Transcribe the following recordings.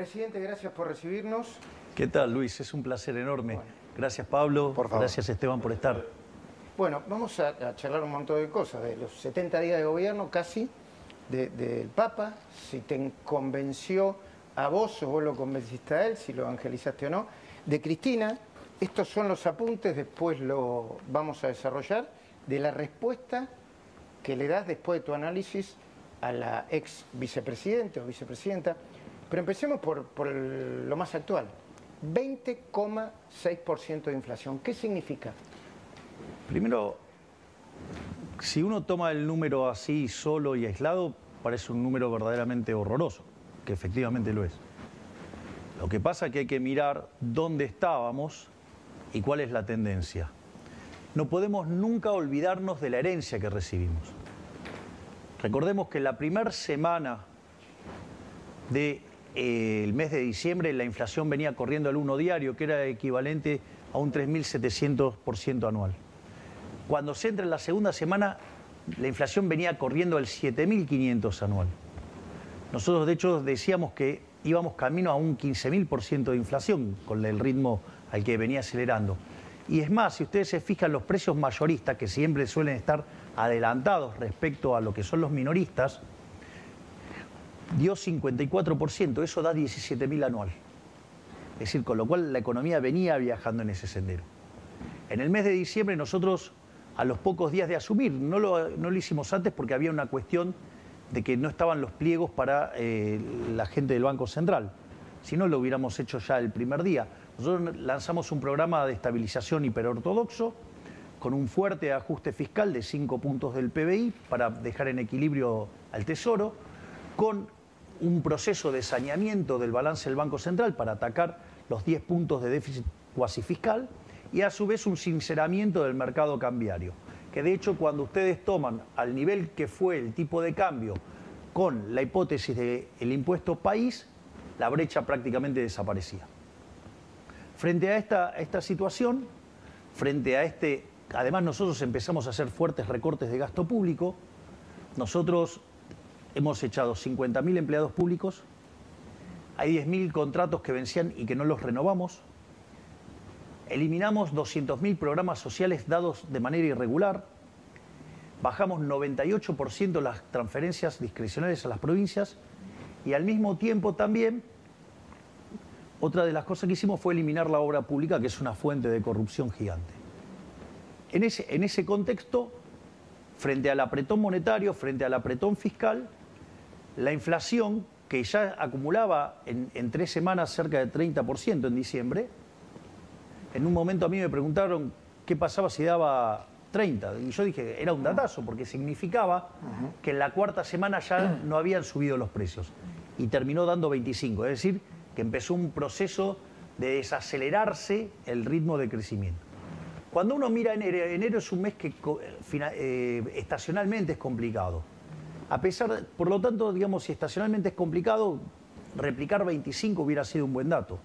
Presidente, gracias por recibirnos. ¿Qué tal, Luis? Es un placer enorme. Gracias, Pablo. Por favor. Gracias, Esteban, por estar. Bueno, vamos a, a charlar un montón de cosas, de los 70 días de gobierno casi, de- del Papa, si te convenció a vos o vos lo convenciste a él, si lo evangelizaste o no, de Cristina, estos son los apuntes, después lo vamos a desarrollar, de la respuesta que le das después de tu análisis a la ex vicepresidente o vicepresidenta. Pero empecemos por, lo más actual. 20,6% de inflación. ¿Qué significa? Primero, si uno toma el número así solo y aislado, parece un número verdaderamente horroroso, que efectivamente lo es. Lo que pasa es que hay que mirar dónde estábamos y cuál es la tendencia. No podemos nunca olvidarnos de la herencia que recibimos. Recordemos que la primera semana del mes de diciembre la inflación venía corriendo al 1 diario, que era equivalente a un 3.700% anual. Cuando se entra en la segunda semana, la inflación venía corriendo al 7.500 anual. Nosotros, de hecho, decíamos que íbamos camino a un 15.000% de inflación con el ritmo al que venía acelerando. Y es más, si ustedes se fijan, los precios mayoristas, que siempre suelen estar adelantados respecto a lo que son los minoristas, dio 54%, eso da 17.000 anual. Es decir, con lo cual la economía venía viajando en ese sendero. En el mes de diciembre nosotros, a los pocos días de asumir, no lo, no lo hicimos antes porque había una cuestión de que no estaban los pliegos para eh, la gente del Banco Central. Si no, lo hubiéramos hecho ya el primer día. Nosotros lanzamos un programa de estabilización hiperortodoxo con un fuerte ajuste fiscal de 5 puntos del PBI para dejar en equilibrio al Tesoro, con un proceso de saneamiento del balance del Banco Central para atacar los 10 puntos de déficit cuasi fiscal y a su vez un sinceramiento del mercado cambiario, que de hecho cuando ustedes toman al nivel que fue el tipo de cambio con la hipótesis del impuesto país, la brecha prácticamente desaparecía. Frente a esta, a esta situación, frente a este, además nosotros empezamos a hacer fuertes recortes de gasto público, nosotros hemos echado 50.000 empleados públicos, hay 10.000 contratos que vencían y que no los renovamos, eliminamos 200.000 programas sociales dados de manera irregular, bajamos 98% las transferencias discrecionales a las provincias. Y al mismo tiempo también otra de las cosas que hicimos fue eliminar la obra pública, que es una fuente de corrupción gigante. En ese, en ese contexto, frente al apretón monetario, frente al apretón fiscal, la inflación, que ya acumulaba en, en tres semanas cerca del 30% en diciembre, en un momento a mí me preguntaron qué pasaba si daba 30. Y yo dije, era un datazo, porque significaba que en la cuarta semana ya no habían subido los precios. Y terminó dando 25. Es decir, que empezó un proceso de desacelerarse el ritmo de crecimiento. Cuando uno mira enero, enero es un mes que fina- eh, estacionalmente es complicado. A pesar, por lo tanto, digamos, si estacionalmente es complicado, replicar 25 hubiera sido un buen dato.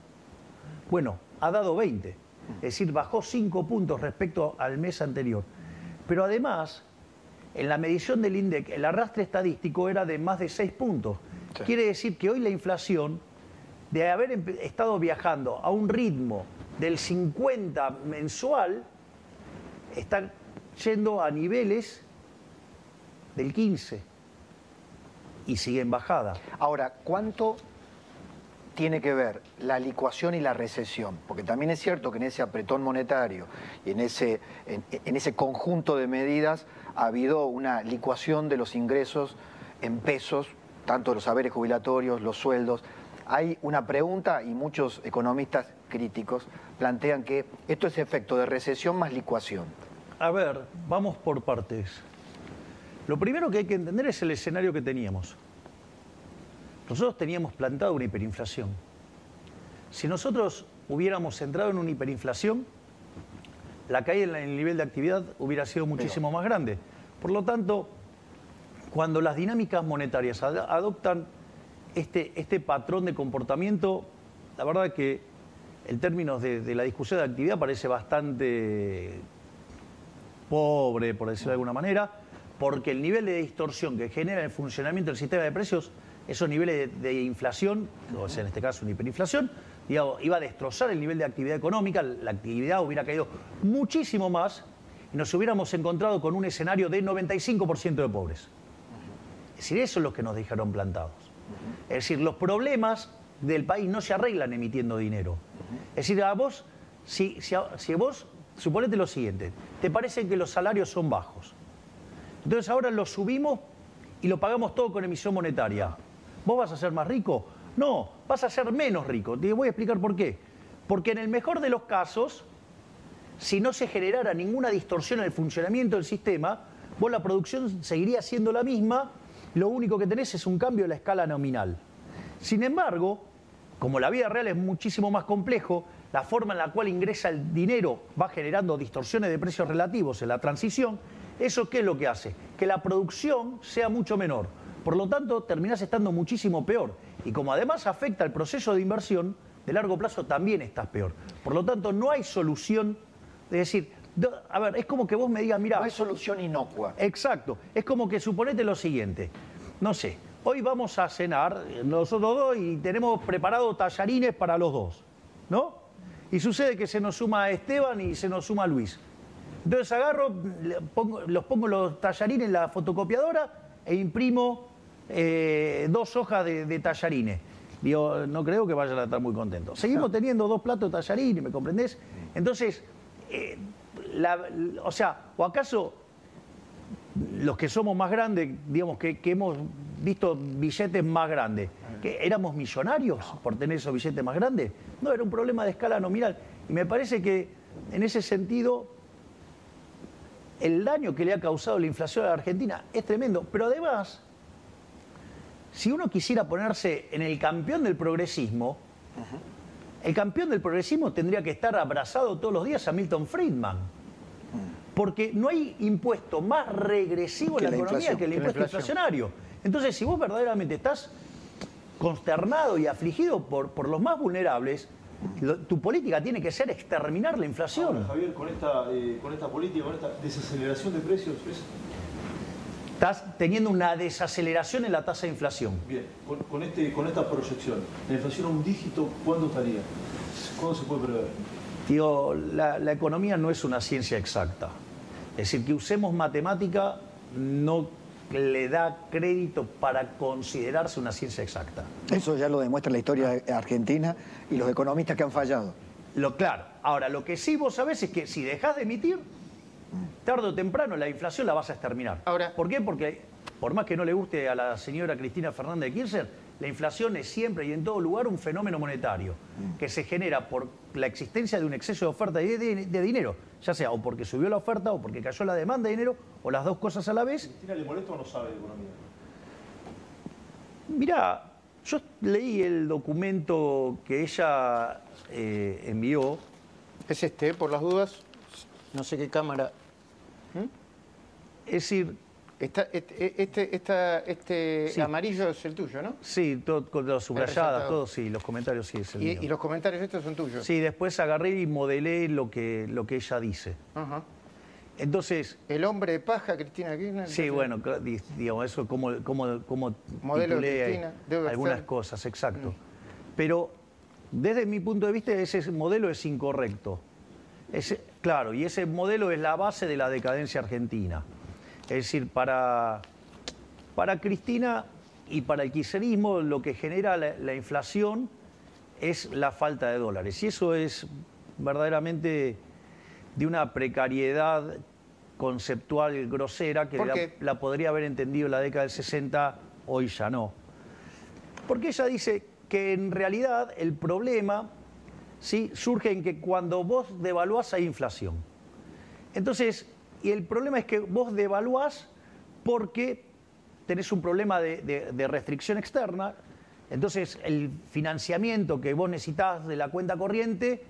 Bueno, ha dado 20, es decir, bajó 5 puntos respecto al mes anterior. Pero además, en la medición del INDEC, el arrastre estadístico era de más de 6 puntos. Sí. Quiere decir que hoy la inflación, de haber estado viajando a un ritmo del 50 mensual, está yendo a niveles del 15 y sigue en bajada. Ahora, ¿cuánto tiene que ver la licuación y la recesión? Porque también es cierto que en ese apretón monetario y en ese, en, en ese conjunto de medidas ha habido una licuación de los ingresos en pesos, tanto los saberes jubilatorios, los sueldos. Hay una pregunta y muchos economistas críticos plantean que esto es efecto de recesión más licuación. A ver, vamos por partes. Lo primero que hay que entender es el escenario que teníamos. Nosotros teníamos plantado una hiperinflación. Si nosotros hubiéramos entrado en una hiperinflación, la caída en el nivel de actividad hubiera sido muchísimo más grande. Por lo tanto, cuando las dinámicas monetarias ad- adoptan este, este patrón de comportamiento, la verdad que en términos de, de la discusión de actividad parece bastante pobre, por decirlo de alguna manera, porque el nivel de distorsión que genera el funcionamiento del sistema de precios esos niveles de, inflación, o sea, en este caso una hiperinflación, iba a destrozar el nivel de actividad económica, la actividad hubiera caído muchísimo más y nos hubiéramos encontrado con un escenario de 95% de pobres. Es decir, eso es lo que nos dejaron plantados. Es decir, los problemas del país no se arreglan emitiendo dinero. Es decir, a vos, si, si, vos, suponete lo siguiente, te parece que los salarios son bajos. Entonces ahora los subimos y lo pagamos todo con emisión monetaria. ¿Vos vas a ser más rico? No, vas a ser menos rico. Te voy a explicar por qué. Porque en el mejor de los casos, si no se generara ninguna distorsión en el funcionamiento del sistema, vos la producción seguiría siendo la misma, lo único que tenés es un cambio de la escala nominal. Sin embargo, como la vida real es muchísimo más complejo, la forma en la cual ingresa el dinero va generando distorsiones de precios relativos en la transición, ¿eso qué es lo que hace? Que la producción sea mucho menor. Por lo tanto, terminás estando muchísimo peor. Y como además afecta el proceso de inversión, de largo plazo también estás peor. Por lo tanto, no hay solución es decir, a ver, es como que vos me digas, mira. No hay solución inocua. Exacto. Es como que suponete lo siguiente. No sé, hoy vamos a cenar nosotros dos y tenemos preparado tallarines para los dos, ¿no? Y sucede que se nos suma Esteban y se nos suma Luis. Entonces agarro, los pongo los tallarines en la fotocopiadora e imprimo eh, dos hojas de, tallarines. Digo, no creo que vayan a estar muy contentos. Seguimos teniendo dos platos de tallarines, ¿me comprendés? Entonces, eh, o sea, o acaso los que somos más grandes, digamos, que, hemos visto billetes más grandes, que éramos millonarios por tener esos billetes más grandes. No, era un problema de escala nominal. Y me parece que en ese sentido el daño que le ha causado la inflación a la Argentina es tremendo. Pero además, si uno quisiera ponerse en el campeón del progresismo, el campeón del progresismo tendría que estar abrazado todos los días a Milton Friedman. Porque no hay impuesto más regresivo en la, economía que el impuesto inflacionario. Entonces, si vos verdaderamente estás consternado y afligido por, por los más vulnerables, tu política tiene que ser exterminar la inflación. Javier, con esta, eh, con esta política, con esta desaceleración de precios, estás teniendo una desaceleración en la tasa de inflación. Bien, con, este, con esta proyección, la inflación a un dígito, ¿cuándo estaría? ¿Cuándo se puede prever? Digo, la, la economía no es una ciencia exacta. Es decir, que usemos matemática no le da crédito para considerarse una ciencia exacta. Eso ya lo demuestra la historia argentina y los economistas que han fallado. Lo claro. Ahora, lo que sí vos sabés es que si dejás de emitir, tarde o temprano la inflación la vas a exterminar. Ahora, ¿Por qué? Porque por más que no le guste a la señora Cristina Fernández de Kirchner, la inflación es siempre y en todo lugar un fenómeno monetario que se genera por la existencia de un exceso de oferta de, de, dinero, ya sea o porque subió la oferta o porque cayó la demanda de dinero o las dos cosas a la vez. ¿Cristina le molesta o no sabe de economía? Mirá, yo leí el documento que ella eh, envió. Es este, por las dudas. No sé qué cámara. Es decir... este, este amarillo es el tuyo, ¿no? Sí, todo, con las subrayadas, todo, sí, los comentarios sí es el ¿Y, mío. ¿Y los comentarios estos son tuyos? Sí, después agarré y modelé lo que, lo que ella dice. Entonces... El hombre de paja, Cristina Kirchner. Sí, bueno, digamos, eso como, como, como Modelo Cristina, algunas cosas, exacto. Mm. Pero desde mi punto de vista ese modelo es incorrecto. claro, y ese modelo es la base de la decadencia argentina. Es decir, para, para Cristina y para el kirchnerismo lo que genera la, inflación es la falta de dólares. Y eso es verdaderamente de una precariedad conceptual grosera que la, la, podría haber entendido en la década del 60, hoy ya no. Porque ella dice que en realidad el problema ¿sí? surge en que cuando vos devaluás hay inflación. Entonces, y el problema es que vos devaluás porque tenés un problema de, restricción externa, entonces el financiamiento que vos necesitas de la cuenta corriente,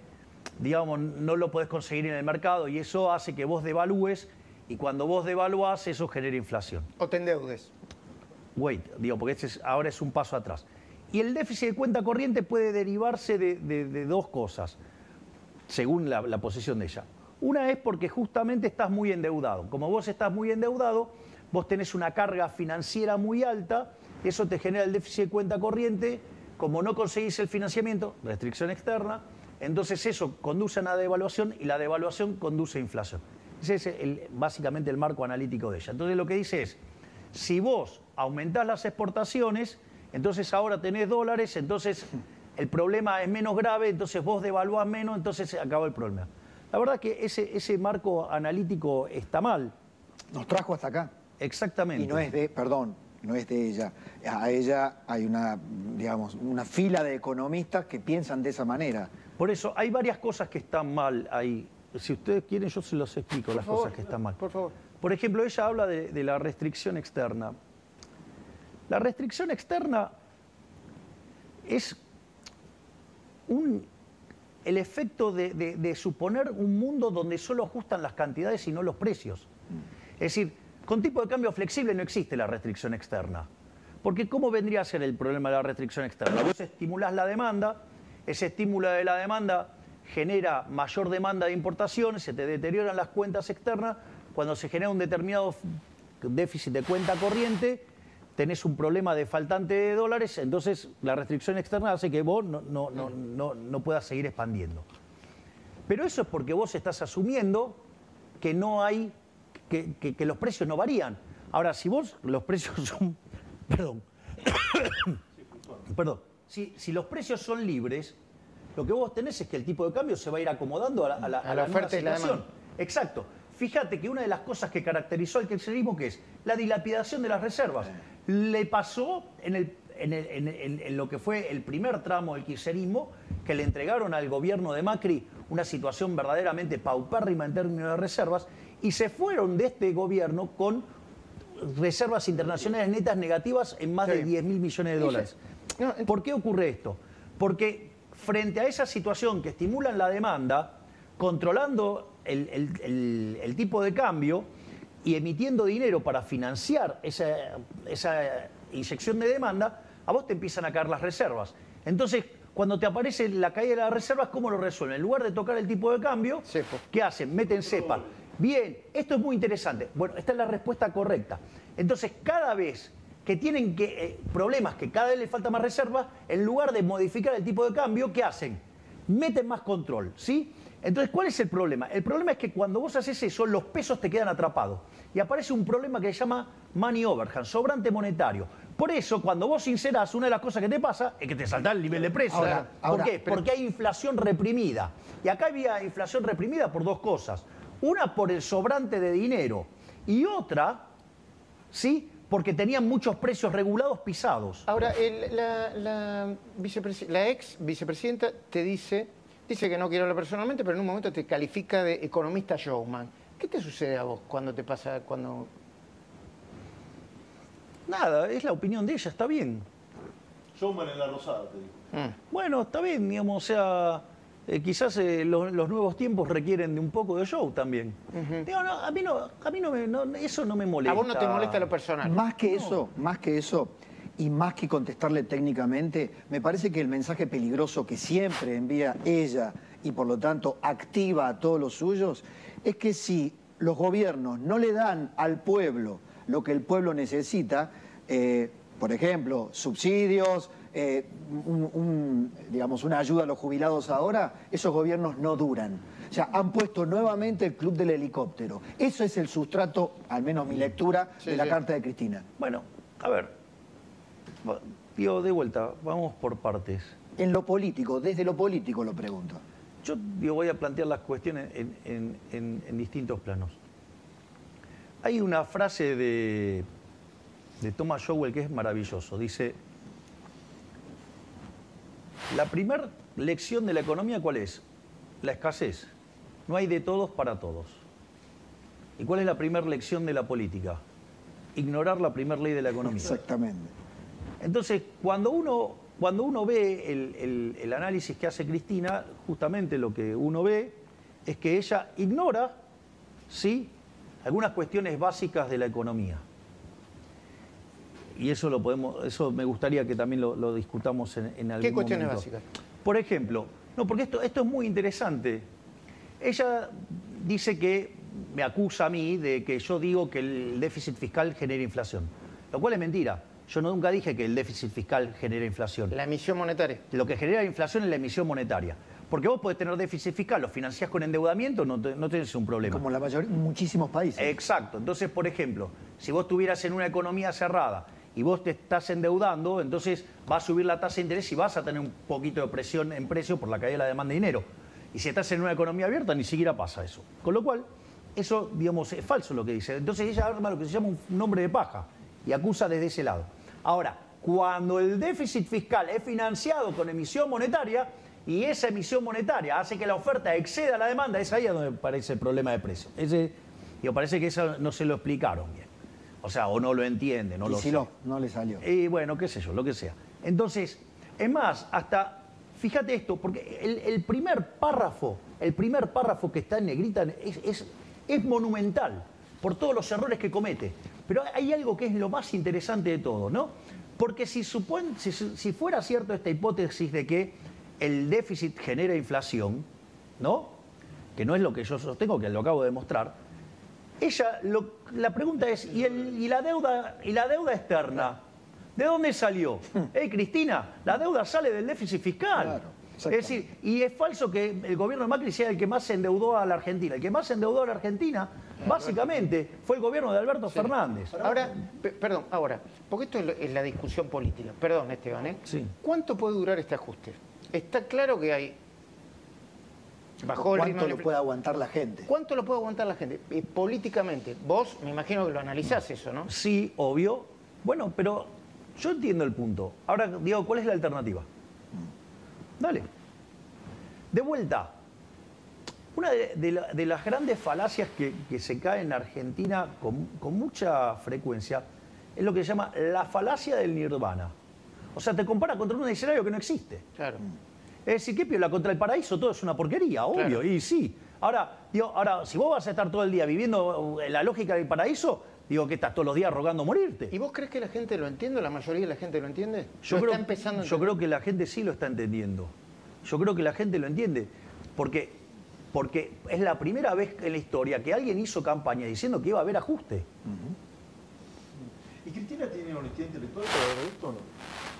digamos, no lo podés conseguir en el mercado y eso hace que vos devalúes y cuando vos devaluás eso genera inflación. O te endeudes. Wait, digo, porque este ahora es un paso atrás. Y el déficit de cuenta corriente puede derivarse de, dos cosas, según la, posición de ella. Una es porque justamente estás muy endeudado. Como vos estás muy endeudado, vos tenés una carga financiera muy alta eso te genera el déficit de cuenta corriente, como no conseguís el financiamiento, restricción externa, entonces eso conduce a una devaluación y la devaluación conduce a inflación. Ese es básicamente el marco analítico de ella. Entonces lo que dice es, si vos aumentás las exportaciones, entonces ahora tenés dólares, entonces el problema es menos grave, entonces vos devaluás menos, entonces se acaba el problema. La verdad que ese, ese marco analítico está mal, Nos trajo hasta acá. exactamente. Y no es de, perdón, no es de ella. A ella hay una, digamos, una fila de economistas que piensan de esa manera. Por eso hay varias cosas que están mal ahí. Si ustedes quieren, yo se los explico las favor, cosas que están mal. Por favor. Por ejemplo, ella habla de, de la restricción externa. La restricción externa es un- el efecto de, suponer un mundo donde solo ajustan las cantidades y no los precios. Es decir, con tipo de cambio flexible no existe la restricción externa. Porque ¿cómo vendría a ser el problema de la restricción externa? Vos estimulás la demanda, ese estímulo de la demanda genera mayor demanda de importaciones, se te deterioran las cuentas externas, cuando se genera un determinado déficit de cuenta corriente, tenés un problema de faltante de dólares, entonces la restricción externa hace que vos no, no, no, no, no puedas seguir expandiendo. Pero eso es porque vos estás asumiendo que no hay, que, que- que los precios no varían. Ahora, si vos los precios son, perdón, perdón, si, si los precios son libres, lo que vos tenés es que el tipo de cambio se va a ir acomodando a la, a la- A oferta y la demanda. Exacto. Fíjate que una de las cosas que caracterizó al kirchnerismo que es la dilapidación de las reservas. Le pasó en, el- en el- en- en- en lo que fue el primer tramo del kirchnerismo, que le entregaron al gobierno de Macri una situación verdaderamente paupérrima en términos de reservas, y se fueron de este gobierno con reservas internacionales netas negativas en más Sí. de 10 mil millones de dólares. No, ¿Por qué ocurre esto? Porque frente a esa situación que estimulan la demanda, controlando el, el- el- el tipo de cambio y emitiendo dinero para financiar esa, esa inyección de demanda, a vos te empiezan a caer las reservas. Entonces, cuando te aparece la caída de las reservas, ¿cómo lo resuelven? En lugar de tocar el tipo de cambio, Cepo. ¿qué hacen? Meten cepa. Bien, esto es muy interesante. Bueno, esta es la respuesta correcta. Entonces, cada vez que tienen que, eh, problemas, que cada vez les falta más reserva, en lugar de modificar el tipo de cambio, ¿qué hacen? Meten más control, ¿sí? Entonces, ¿cuál es el problema? El problema es que cuando vos haces eso, los pesos te quedan atrapados. Y aparece un problema que se llama money overhand, sobrante monetario. Por eso, cuando vos sincerás, una de las cosas que te pasa es que te salta el nivel de precio. Ahora, ¿Por qué? pero- Porque hay inflación reprimida. Y acá había inflación reprimida por dos cosas. Una por el sobrante de dinero y otra, ¿sí? Porque tenían muchos precios regulados pisados. Ahora, el- la, la vicepresi- la ex vicepresidenta te dice, dice que no quiere hablar personalmente, pero en un momento te califica de economista showman. ¿Qué te sucede a vos cuando te pasa, cuando... Nada, es la opinión de ella, está bien. Showman en la rosada, te digo. Mm. Bueno, está bien, digamos, o sea, eh, quizás eh, los, los nuevos tiempos requieren de un poco de show también. Digo, no, a mí no, a mí no me, no, eso no me molesta. A vos no te molesta lo personal. Más que eso, más que eso, y más que contestarle técnicamente, me parece que el mensaje peligroso que siempre envía ella y por lo tanto activa a todos los suyos, es que si los gobiernos no le dan al pueblo lo que el pueblo necesita, eh, por ejemplo, subsidios, eh, un- un, digamos, una ayuda a los jubilados ahora, esos gobiernos no duran. O sea, han puesto nuevamente el club del helicóptero. Eso es el sustrato, al menos mi lectura, Sí, de la sí. carta de Cristina. Bueno, a ver, digo, de vuelta, vamos por partes. En lo político, desde lo político lo pregunto. Yo digo, voy a plantear las cuestiones en, en- en- en distintos planos. Hay una frase de, de Thomas Sowell que es maravilloso. Dice, la primera lección de la economía, ¿cuál es? La escasez. No hay de todos para todos. ¿Y cuál es la primera lección de la política? Ignorar la primera ley de la economía. Exactamente. Entonces, cuando uno, cuando uno ve el, el- el análisis que hace Cristina, justamente lo que uno ve es que ella ignora, ¿sí?, algunas cuestiones básicas de la economía. Y eso lo podemos, eso me gustaría que también lo, lo discutamos en, en algún ¿Qué cuestiones momento. básicas? Por ejemplo, no, porque esto, esto es muy interesante. Ella dice que me acusa a mí de que yo digo que el déficit fiscal genera inflación, lo cual es mentira. Yo nunca dije que el déficit fiscal genera inflación. La emisión monetaria. Lo que genera inflación es la emisión monetaria. Porque vos podés tener déficit fiscal, lo financiás con endeudamiento, no, te- no tenés un problema. Como la mayoría, muchísimos países. Exacto. Entonces, por ejemplo, si vos estuvieras en una economía cerrada y vos te estás endeudando, entonces va a subir la tasa de interés y vas a tener un poquito de presión en precio por la caída de la demanda de dinero. Y si estás en una economía abierta, ni siquiera pasa eso. Con lo cual, eso, digamos, es falso lo que dice. Entonces ella arma lo que se llama un nombre de paja y acusa desde ese lado. Ahora, cuando el déficit fiscal es financiado con emisión monetaria y esa emisión monetaria hace que la oferta exceda la demanda, es ahí donde aparece el problema de precio. Ese, parece que eso no se lo explicaron bien. O sea, o no lo entiende, no y lo si no, no le salió. Y bueno, qué sé yo, lo que sea. Entonces, es más, hasta, fíjate esto, porque el, el primer párrafo, el primer párrafo que está en negrita es, es- es monumental por todos los errores que comete. Pero hay algo que es lo más interesante de todo, ¿no? Porque si, supon- si, si fuera cierto esta hipótesis de que el déficit genera inflación, ¿no? Que no es lo que yo sostengo, que lo acabo de demostrar, ella, lo- la pregunta es, ¿y, el- y la deuda, ¿y la deuda externa? ¿De dónde salió? Eh, Cristina, la deuda sale del déficit fiscal. Claro, es decir, y es falso que el gobierno de Macri sea el que más se endeudó a la Argentina. El que más se endeudó a la Argentina, básicamente, fue el gobierno de Alberto Fernández. Ahora, pe- perdón, ahora, porque esto es, la discusión política. Perdón, Esteban, ¿eh? Sí. ¿Cuánto puede durar este ajuste? Está claro que hay. Bajó ¿Cuánto de lo puede aguantar la gente? ¿Cuánto lo puede aguantar la gente? Eh, políticamente, vos me imagino que lo analizás eso, ¿no? Sí, obvio. Bueno, pero yo entiendo el punto. Ahora, digo, ¿cuál es la alternativa? Dale. De vuelta. Una de, de la- de las grandes falacias que, que se cae en Argentina con, con mucha frecuencia es lo que se llama la falacia del nirvana. O sea, te compara contra un escenario que no existe. Claro. Es decir, ¿qué piola? Contra el paraíso todo es una porquería, obvio, Claro. y sí. Ahora, digo, ahora, si vos vas a estar todo el día viviendo la lógica del paraíso, digo que estás todos los días rogando morirte. ¿Y vos crees que la gente lo entiende? ¿La mayoría de la gente lo entiende? Yo, ¿Lo creo, está empezando a yo entender? creo que la gente sí lo está entendiendo. Yo creo que la gente lo entiende. Porque, porque es la primera vez en la historia que alguien hizo campaña diciendo que iba a haber ajuste. ¿Y Cristina tiene honestidad intelectual para esto o no?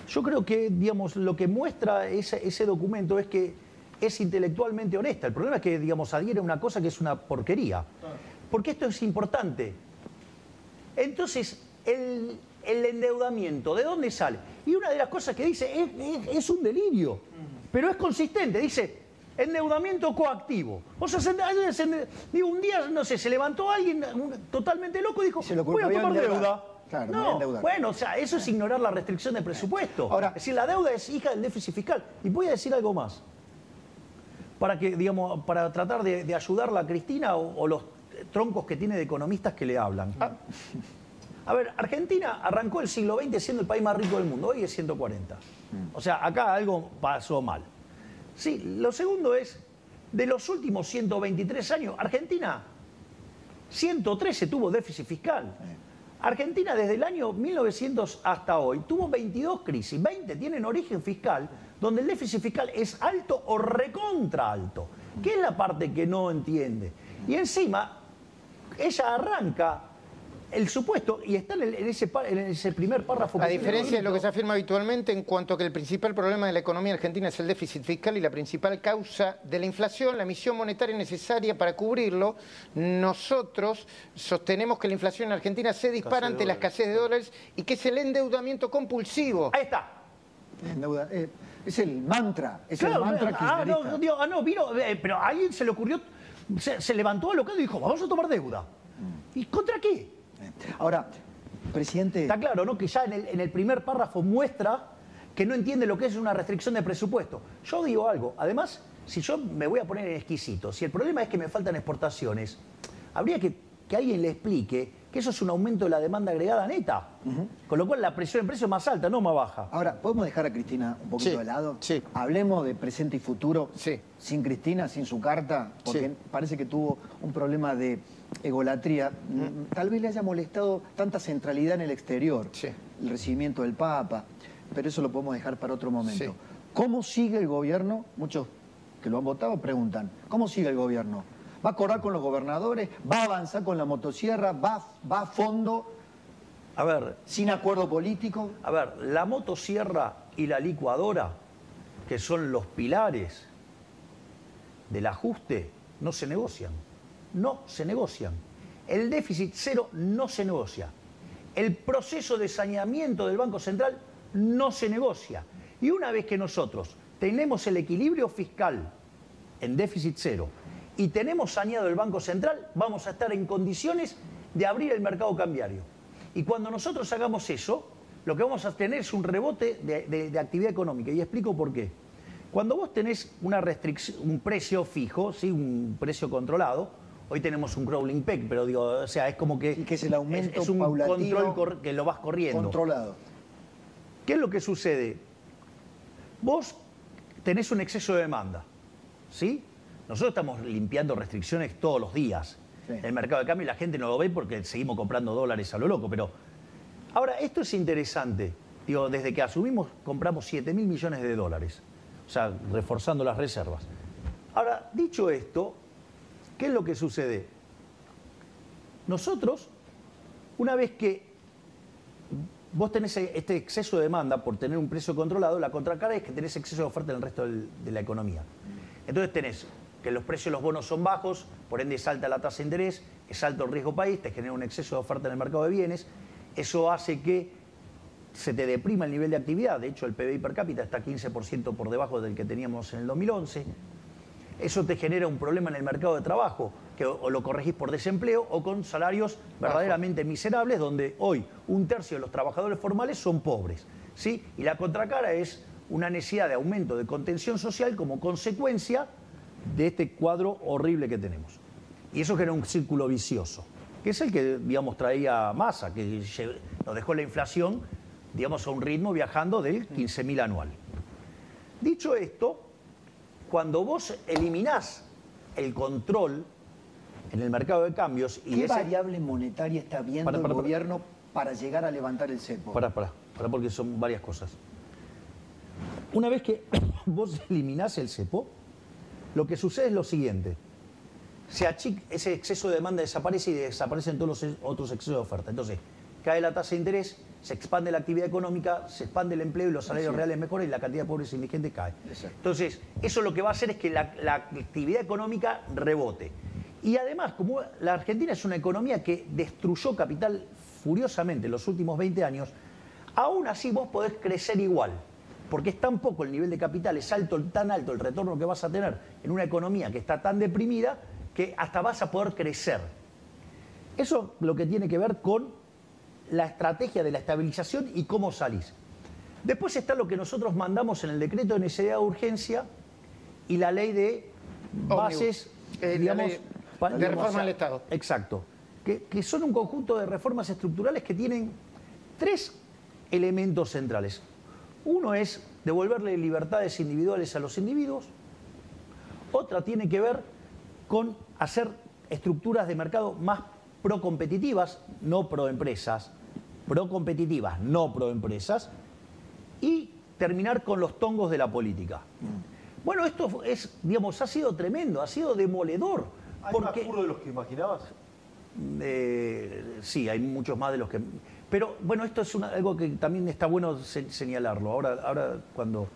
Yo creo que, digamos, lo que muestra ese, ese documento es que es intelectualmente honesta. El problema es que, digamos, adhiere a una cosa que es una porquería. Porque esto es importante. Entonces, el, el endeudamiento, ¿de dónde sale? Y una de las cosas que dice es, es- es un delirio, pero es consistente. Dice, endeudamiento coactivo. O sea, se- se digo, un día, no sé, se levantó alguien un- totalmente loco y dijo, se le voy a tomar deuda. Claro, me voy a no, bueno, o sea, eso es ignorar la restricción de presupuesto. Ahora- es decir, la deuda es hija del déficit fiscal. Y voy a decir algo más. Para que, digamos, para tratar de, de ayudarla a Cristina o, o los troncos que tiene de economistas que le hablan. Ah, A ver, Argentina arrancó el siglo XX siendo el país más rico del mundo, hoy es 140. O sea, acá algo pasó mal. Sí, lo segundo es, de los últimos 123 años, Argentina 113 tuvo déficit fiscal. Argentina desde el año 1900 hasta hoy tuvo 22 crisis, 20 tienen origen fiscal, donde el déficit fiscal es alto o recontra alto. ¿Qué es la parte que no entiende? Y encima, ella arranca el supuesto y está en, el- en ese, pa- en ese primer párrafo. A diferencia de lo que se afirma habitualmente en cuanto a que el principal problema de la economía argentina es el déficit fiscal y la principal causa de la inflación, la emisión monetaria necesaria para cubrirlo, nosotros sostenemos que la inflación en Argentina se dispara ante la escasez de dólares y que es el endeudamiento compulsivo. Ahí está. Endeuda- eh, es el mantra, es Claro, el mantra ah, no, digo, ah, no, vino, eh, pero a alguien se le ocurrió, se, se levantó alocado y dijo, vamos a tomar deuda. ¿Y contra qué? Ahora, presidente, Está claro, ¿no? Que ya en el, en el primer párrafo muestra que no entiende lo que es una restricción de presupuesto. Yo digo algo, además, si yo me voy a poner en exquisito, si el problema es que me faltan exportaciones, habría que que alguien le explique que eso es un aumento de la demanda agregada neta. Con lo cual la presión en precio es más alta, no más baja. ahora, ¿podemos dejar a Cristina un poquito Sí, de lado? sí. Hablemos de presente y futuro Sí. sin Cristina, sin su carta, porque Sí. parece que tuvo un problema de egolatría. Tal vez le haya molestado tanta centralidad en el exterior, Sí. el recibimiento del Papa, pero eso lo podemos dejar para otro momento. ¿Cómo sigue el gobierno? Muchos que lo han votado preguntan, ¿cómo sigue el gobierno? ¿Va a acordar con los gobernadores? ¿Va a avanzar con la motosierra? ¿Va, va a fondo? A ver, sin acuerdo político. A ver, la motosierra y la licuadora, que son los pilares del ajuste, no se negocian. No se negocian. El déficit cero no se negocia. El proceso de saneamiento del Banco Central no se negocia. Y una vez que nosotros tenemos el equilibrio fiscal en déficit cero y tenemos saneado el Banco Central, vamos a estar en condiciones de abrir el mercado cambiario. Y cuando nosotros hagamos eso, lo que vamos a tener es un rebote de, actividad económica. Y explico por qué. Cuando vos tenés una restricción, un precio fijo, ¿sí? un precio controlado, hoy tenemos un crawling peg, pero digo, o sea, es como que, que es el aumento es, un control que lo vas corriendo. Controlado. ¿Qué es lo que sucede? Vos tenés un exceso de demanda, ¿sí? Nosotros estamos limpiando restricciones todos los días el mercado de cambio y la gente no lo ve porque seguimos comprando dólares a lo loco. Pero ahora, esto es interesante. Digo, desde que asumimos compramos 7 mil millones de dólares, o sea, reforzando las reservas. Ahora, dicho esto, ¿qué es lo que sucede? Nosotros, una vez que vos tenés este exceso de demanda por tener un precio controlado, la contracara es que tenés exceso de oferta en el resto de la economía. Entonces tenés que los precios de los bonos son bajos, por ende salta la tasa de interés, es alto el riesgo país, te genera un exceso de oferta en el mercado de bienes, eso hace que se te deprima el nivel de actividad, de hecho el PBI per cápita está 15% por debajo del que teníamos en el 2011, eso te genera un problema en el mercado de trabajo, que o lo corregís por desempleo o con salarios verdaderamente miserables, donde hoy un tercio de los trabajadores formales son pobres. ¿sí? Y la contracara es una necesidad de aumento de contención social como consecuencia de este cuadro horrible que tenemos. Y eso genera un círculo vicioso, que es el que, digamos, traía masa, que nos dejó la inflación, digamos, a un ritmo viajando del 15.000 anual. Dicho esto, cuando vos eliminás el control en el mercado de cambios y ¿Qué variable monetaria está viendo el gobierno para llegar a levantar el cepo? Para, para, para, porque son varias cosas. Una vez que vos eliminás el cepo, lo que sucede es lo siguiente. Se ese exceso de demanda desaparece y desaparecen todos los otros excesos de oferta. Entonces, cae la tasa de interés, se expande la actividad económica, se expande el empleo y los salarios reales mejoran y la cantidad de pobres indigentes cae. Entonces, eso lo que va a hacer es que la, la actividad económica rebote. Y además, como la Argentina es una economía que destruyó capital furiosamente en los últimos 20 años, aún así vos podés crecer igual porque es tan poco el nivel de capital, es alto, tan alto el retorno que vas a tener en una economía que está tan deprimida que hasta vas a poder crecer. Eso lo que tiene que ver con la estrategia de la estabilización y cómo salís. Después está lo que nosotros mandamos en el decreto de necesidad de urgencia y la ley de bases, eh, digamos, de reforma del Estado. Exacto. Que, que son un conjunto de reformas estructurales que tienen tres elementos centrales. Uno es devolverle libertades individuales a los individuos, otra tiene que ver con hacer estructuras de mercado más pro-competitivas, no pro-empresas, pro-competitivas, no pro-empresas, y terminar con los tongos de la política. Bueno, esto es, digamos, ha sido tremendo, ha sido demoledor. ¿Hay porque, más de los que imaginabas? Eh, sí, hay muchos más de los que... Pero bueno, esto es algo que también está bueno señalarlo. Ahora, ahora, cuando...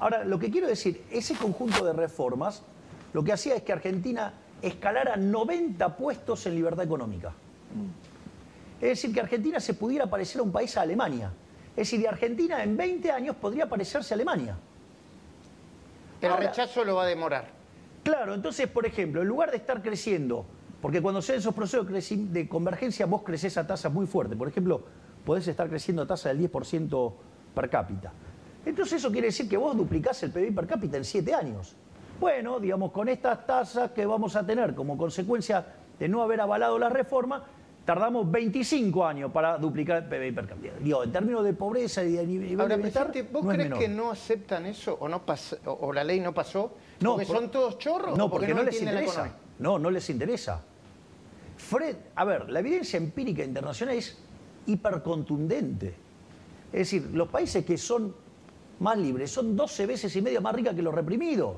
ahora, lo que quiero decir, ese conjunto de reformas lo que hacía es que Argentina escalara 90 puestos en libertad económica. Es decir, que Argentina se pudiera parecer a un país a Alemania. Es decir, Argentina en 20 años podría parecerse a Alemania. El rechazo lo va a demorar. Claro, entonces, por ejemplo, en lugar de estar creciendo, porque cuando se esos procesos de convergencia, vos creces a tasas muy fuertes. Por ejemplo, podés estar creciendo a tasa del 10% per cápita. Entonces eso quiere decir que vos duplicás el PIB per cápita en 7 años. Bueno, digamos, con estas tasas que vamos a tener como consecuencia de no haber avalado la reforma, tardamos 25 años para duplicar el PIB per cápita. Digo, en términos de pobreza y de nivel Ahora, de ¿vos crees que no aceptan eso o, no o la ley no pasó? No, ¿Porque son todos chorros? No, porque, no, les interesa. No, no les interesa. Fred, a ver, la evidencia empírica internacional es hipercontundente. Es decir, los países que son más libres son 12 veces y media más ricas que los reprimidos.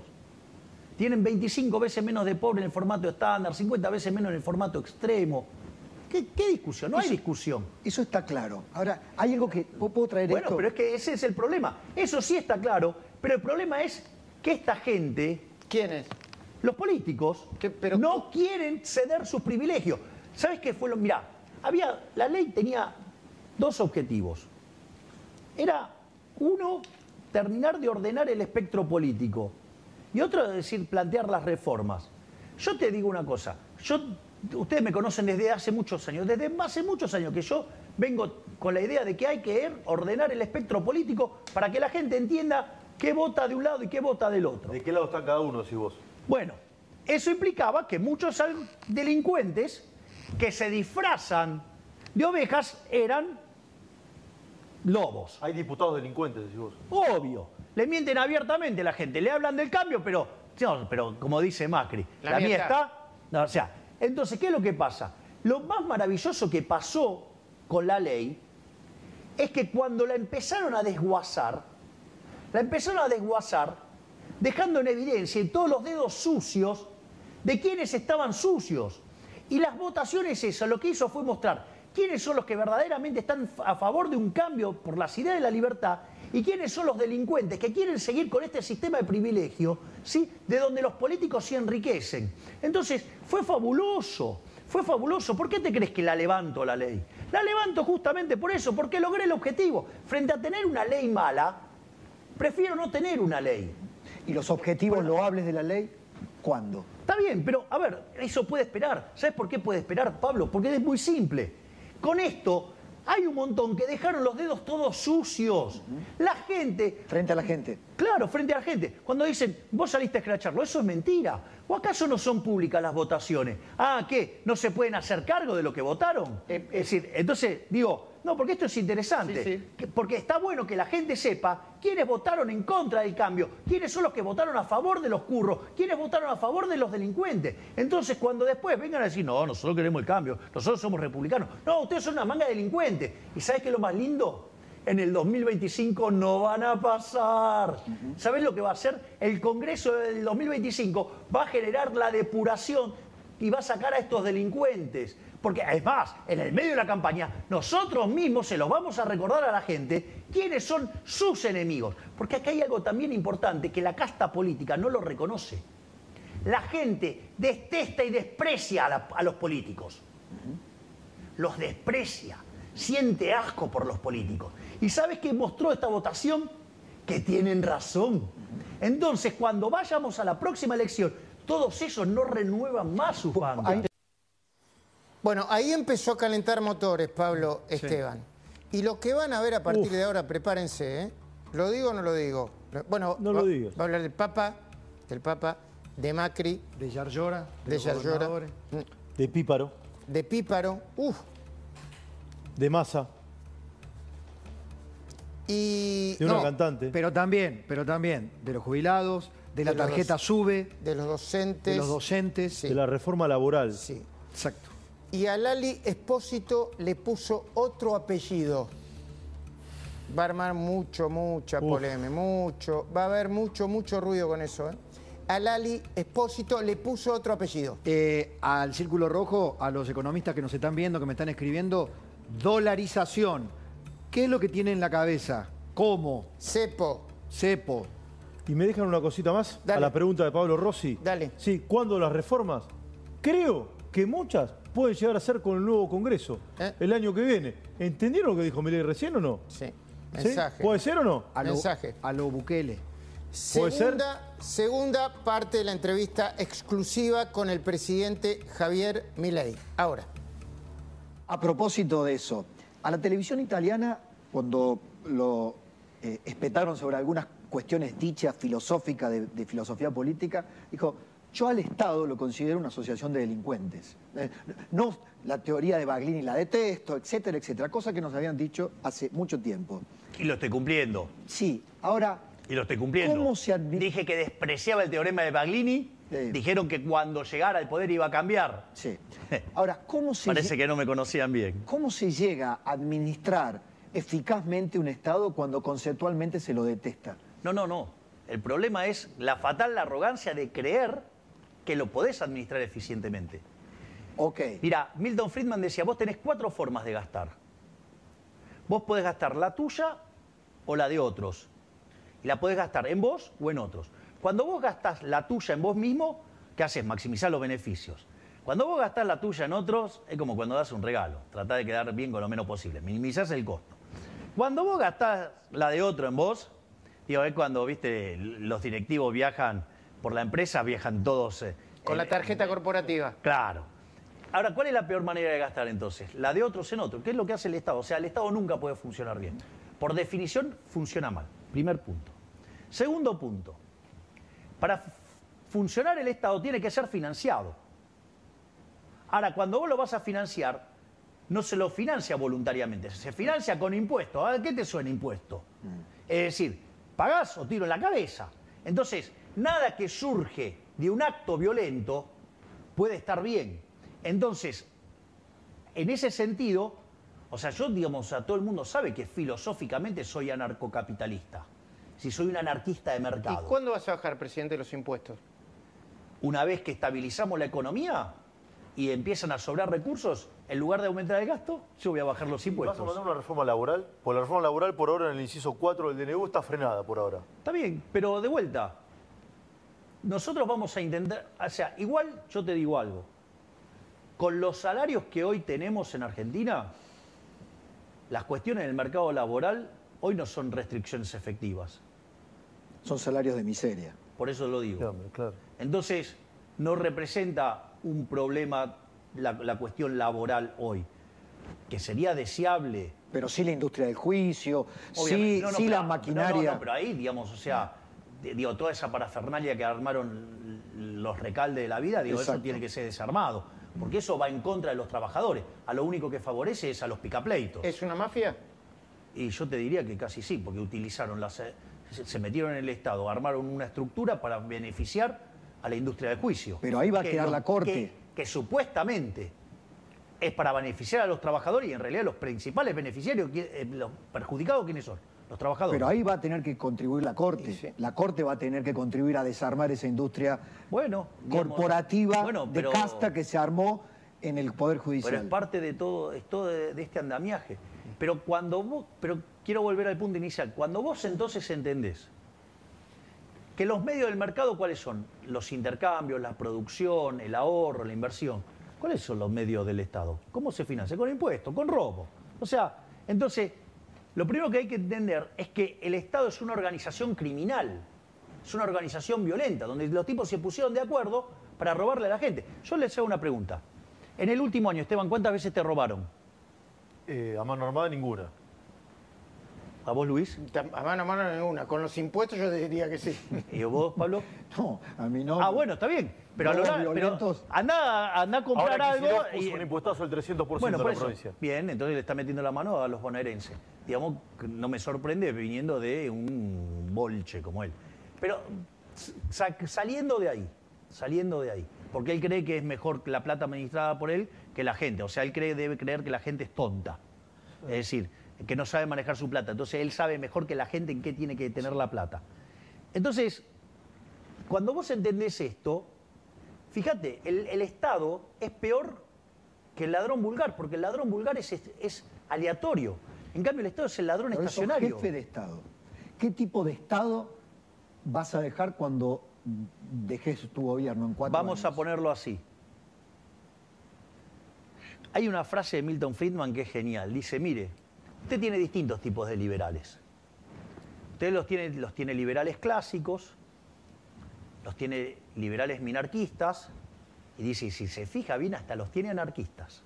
Tienen 25 veces menos de pobre en el formato estándar, 50 veces menos en el formato extremo. ¿Qué, qué discusión? No hay discusión. Eso está claro. Ahora, hay algo que ¿puedo- puedo traer Bueno, esto. pero es que ese es el problema. Eso sí está claro, pero el problema es que esta gente, ¿Quién es? los políticos, no quieren ceder sus privilegios. ¿Sabes qué fue lo? Mirá, había, la ley tenía dos objetivos. Era, uno, terminar de ordenar el espectro político. Y otro, es decir, plantear las reformas. Yo te digo una cosa, yo, ustedes me conocen desde hace muchos años, desde hace muchos años que yo vengo con la idea de que hay que ordenar el espectro político para que la gente entienda qué vota de un lado y qué vota del otro. ¿De qué lado está cada uno, si vos? Bueno, eso implicaba que muchos delincuentes que se disfrazan de ovejas eran lobos. Hay diputados delincuentes, decís vos. Obvio. Le mienten abiertamente a la gente, le hablan del cambio, pero, no, pero como dice Macri, La la, mía mía está. está. No, o sea, entonces, ¿qué es lo que pasa? Lo más maravilloso que pasó con la ley es que cuando la empezaron a desguazar, la empezaron a desguazar dejando en evidencia y todos los dedos sucios de quienes estaban sucios. Y las votaciones esas lo que hizo fue mostrar quiénes son los que verdaderamente están a favor de un cambio por las ideas de la libertad y quiénes son los delincuentes que quieren seguir con este sistema de privilegio, ¿sí? de donde los políticos se enriquecen. Entonces, fue fabuloso, fue fabuloso. ¿Por qué te crees que la levanto la ley? La levanto justamente por eso, porque logré el objetivo. Frente a tener una ley mala, prefiero no tener una ley. ¿Y los objetivos loables de la ley? ¿Cuándo? Está bien, pero a ver, eso puede esperar. ¿Sabes por qué puede esperar, Pablo? Porque es muy simple. Con esto hay un montón que dejaron los dedos todos sucios. La gente, Frente a la gente. claro, frente a la gente, cuando dicen, vos saliste a escracharlo, eso es mentira. ¿O acaso no son públicas las votaciones? Ah, ¿qué? ¿No se pueden hacer cargo de lo que votaron? Eh, es decir, entonces digo, no, porque esto es interesante. Sí, sí. Que- Porque está bueno que la gente sepa quiénes votaron en contra del cambio, quiénes son los que votaron a favor de los curros, quiénes votaron a favor de los delincuentes. Entonces, cuando después vengan a decir, no, nosotros queremos el cambio, nosotros somos republicanos. No, ustedes son una manga de delincuentes. ¿Y sabes qué es lo más lindo? En el 2025 no van a pasar. ¿Sabes lo que va a hacer? El Congreso del 2025 va a generar la depuración y va a sacar a estos delincuentes. Porque es más, en el medio de la campaña, nosotros mismos se los vamos a recordar a la gente quiénes son sus enemigos. Porque acá hay algo también importante que la casta política no lo reconoce. La gente detesta y desprecia a, los políticos. Los desprecia, siente asco por los políticos. ¿Y sabes qué mostró esta votación? Que tienen razón. Entonces, cuando vayamos a la próxima elección, todos esos no renuevan más sus bancas. Bueno, ahí empezó a calentar motores, Pablo Esteban. Y lo que van a ver a partir Uf. de ahora, prepárense, ¿eh? ¿Lo digo o no lo digo? Bueno, No lo va, digas. va a hablar del Papa, del Papa, de Macri, De Yarlora, de Yarlora, De Píparo, de Píparo, uf, de Massa, y... de una no, cantante. Pero también, pero también de los jubilados, de la De tarjeta SUBE, de los docentes. de los docentes. Sí. de la reforma laboral. Sí. Exacto. Y a Lali Espósito le puso otro apellido. Va a armar mucho, mucha polémica, mucho. Va a haber mucho, mucho ruido con eso. ¿eh? A Lali Espósito le puso otro apellido. Eh, al Círculo Rojo, a los economistas que nos están viendo, que me están escribiendo, dolarización. ¿Qué es lo que tiene en la cabeza? ¿Cómo? Cepo, Cepo. Y me dejan una cosita más Dale. a la pregunta de Pablo Rossi. Dale. Sí, ¿cuándo las reformas? Creo que muchas pueden llegar a ser con el nuevo Congreso ¿Eh? el año que viene. ¿Entendieron lo que dijo Milei recién o no? sí. ¿Sí? Mensaje. ¿Puede ser o no? A lo, Mensaje. a lo Bukele. ¿Puede ser? Segunda, segunda parte de la entrevista exclusiva con el presidente Javier Milei. Ahora. A propósito de eso, a la televisión italiana, cuando lo eh, espetaron sobre algunas cuestiones dichas filosóficas de, de filosofía política, dijo, yo al Estado lo considero una asociación de delincuentes. Eh, no la teoría de Baglini la detesto, etcétera, etcétera, cosa que nos habían dicho hace mucho tiempo. Y lo estoy cumpliendo. Sí, ahora, Y lo estoy cumpliendo. ¿Cómo se Dije que despreciaba el teorema de Baglini. Dijeron que cuando llegara al poder iba a cambiar. sí. Ahora, ¿cómo se, Parece que no me conocían bien. ¿cómo se llega a administrar eficazmente un Estado cuando conceptualmente se lo detesta? No, no, no. El problema es la fatal arrogancia de creer que lo podés administrar eficientemente. Ok. Mira, Milton Friedman decía, vos tenés cuatro formas de gastar. Vos podés gastar la tuya o la de otros. Y la podés gastar en vos o en otros. Cuando vos gastás la tuya en vos mismo, ¿qué haces? Maximizar los beneficios. Cuando vos gastás la tuya en otros, es como cuando das un regalo. Tratá de quedar bien con lo menos posible. Minimizás el costo. Cuando vos gastás la de otro en vos, digo, es cuando, viste, los directivos viajan por la empresa, viajan todos... eh, Con la tarjeta corporativa. Claro. Ahora, ¿cuál es la peor manera de gastar entonces? La de otros en otros. ¿Qué es lo que hace el Estado? O sea, el Estado nunca puede funcionar bien. Por definición, funciona mal. Primer punto. Segundo punto. Para funcionar el Estado tiene que ser financiado. Ahora, cuando vos lo vas a financiar, no se lo financia voluntariamente, se financia con impuestos. ¿A qué te suena impuesto? Es decir, pagás o tiro en la cabeza. Entonces, nada que surge de un acto violento puede estar bien. Entonces, en ese sentido, o sea, yo, digamos, a todo el mundo sabe que filosóficamente soy anarcocapitalista. Si soy un anarquista de ¿Y mercado. cuándo vas a bajar, presidente, los impuestos? Una vez que estabilizamos la economía y empiezan a sobrar recursos, en lugar de aumentar el gasto, yo voy a bajar los ¿Vas a impuestos. mandar una reforma laboral? Porque la reforma laboral por ahora en el inciso 4 del DNU está frenada por ahora. Está bien, pero de vuelta, nosotros vamos a intentar, o sea, igual yo te digo algo, con los salarios que hoy tenemos en Argentina, las cuestiones del mercado laboral hoy no son restricciones efectivas, Son salarios de miseria. por eso lo digo. Claro, claro. Entonces, no representa un problema la, la cuestión laboral hoy, que sería deseable Pero sí la industria del juicio, sí, Obviamente. No, no, sí pero- la no, maquinaria. No, no, pero ahí, digamos, o sea, digo, toda esa parafernalia que armaron los recaldes de la vida, digo, eso tiene que ser desarmado. Porque eso va en contra de los trabajadores. A lo único que favorece es a los picapleitos. ¿Es una mafia? Y yo te diría que casi sí, porque utilizaron las. Se metieron en el Estado, armaron una estructura para beneficiar a la industria del juicio. Pero ahí va a Que quedar la Corte. Que, que supuestamente es para beneficiar a los trabajadores y en realidad los principales beneficiarios, eh, los perjudicados, ¿quiénes son? Los trabajadores. Pero ahí va a tener que contribuir la Corte. Sí. La Corte va a tener que contribuir a desarmar esa industria bueno, digamos, corporativa bueno, de pero- casta que se armó en el Poder Pero Judicial. es parte de todo, es todo de, de este andamiaje. Pero cuando vos, pero quiero volver al punto inicial, cuando vos entonces entendés que los medios del mercado, ¿cuáles son? Los intercambios, la producción, el ahorro, la inversión. ¿Cuáles son los medios del Estado? ¿Cómo se financia? Con impuestos, con robo. O sea, entonces, lo primero que hay que entender es que el Estado es una organización criminal, es una organización violenta, donde los tipos se pusieron de acuerdo para robarle a la gente. Yo les hago una pregunta. En el último año, Esteban, ¿cuántas veces te robaron? Eh, a mano armada ninguna. ¿A vos, Luis? A mano a mano ninguna. Con los impuestos yo diría que sí. ¿Y vos, Pablo? No, a mí no. Ah, bueno, está bien. Pero, a lo largo- anda, anda a comprar Ahora algo. Y- un impuestazo del 300% bueno, de la eso. provincia. Bien, entonces le está metiendo la mano a los bonaerenses. Digamos, no me sorprende viniendo de un bolche como él. Pero sa- saliendo de ahí, saliendo de ahí, porque él cree que es mejor la plata administrada por él que la gente. O sea, él cree, debe creer que la gente es tonta. Es decir, que no sabe manejar su plata. Entonces él sabe mejor que la gente en qué tiene que tener la plata. Entonces, cuando vos entendés esto, fíjate, el, el Estado es peor que el ladrón vulgar, porque el ladrón vulgar es, es- es aleatorio. En cambio, el Estado es el ladrón Pero estacionario. jefe de Estado. ¿Qué tipo de Estado vas a dejar cuando dejes tu gobierno en cuatro Vamos a ponerlo así. Hay una frase de Milton Friedman que es genial. Dice, mire, usted tiene distintos tipos de liberales. Usted los tiene, los tiene liberales clásicos, los tiene liberales minarquistas, y dice, y si se fija bien, hasta los tiene anarquistas.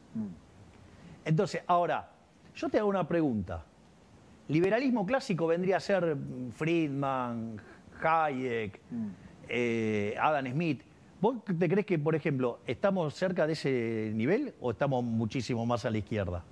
Entonces, ahora, yo te hago una pregunta. Liberalismo clásico vendría a ser mm, Friedman, Hayek, eh, Adam Smith. ¿Vos te crees que, por ejemplo, estamos cerca de ese nivel o estamos muchísimo más a la izquierda?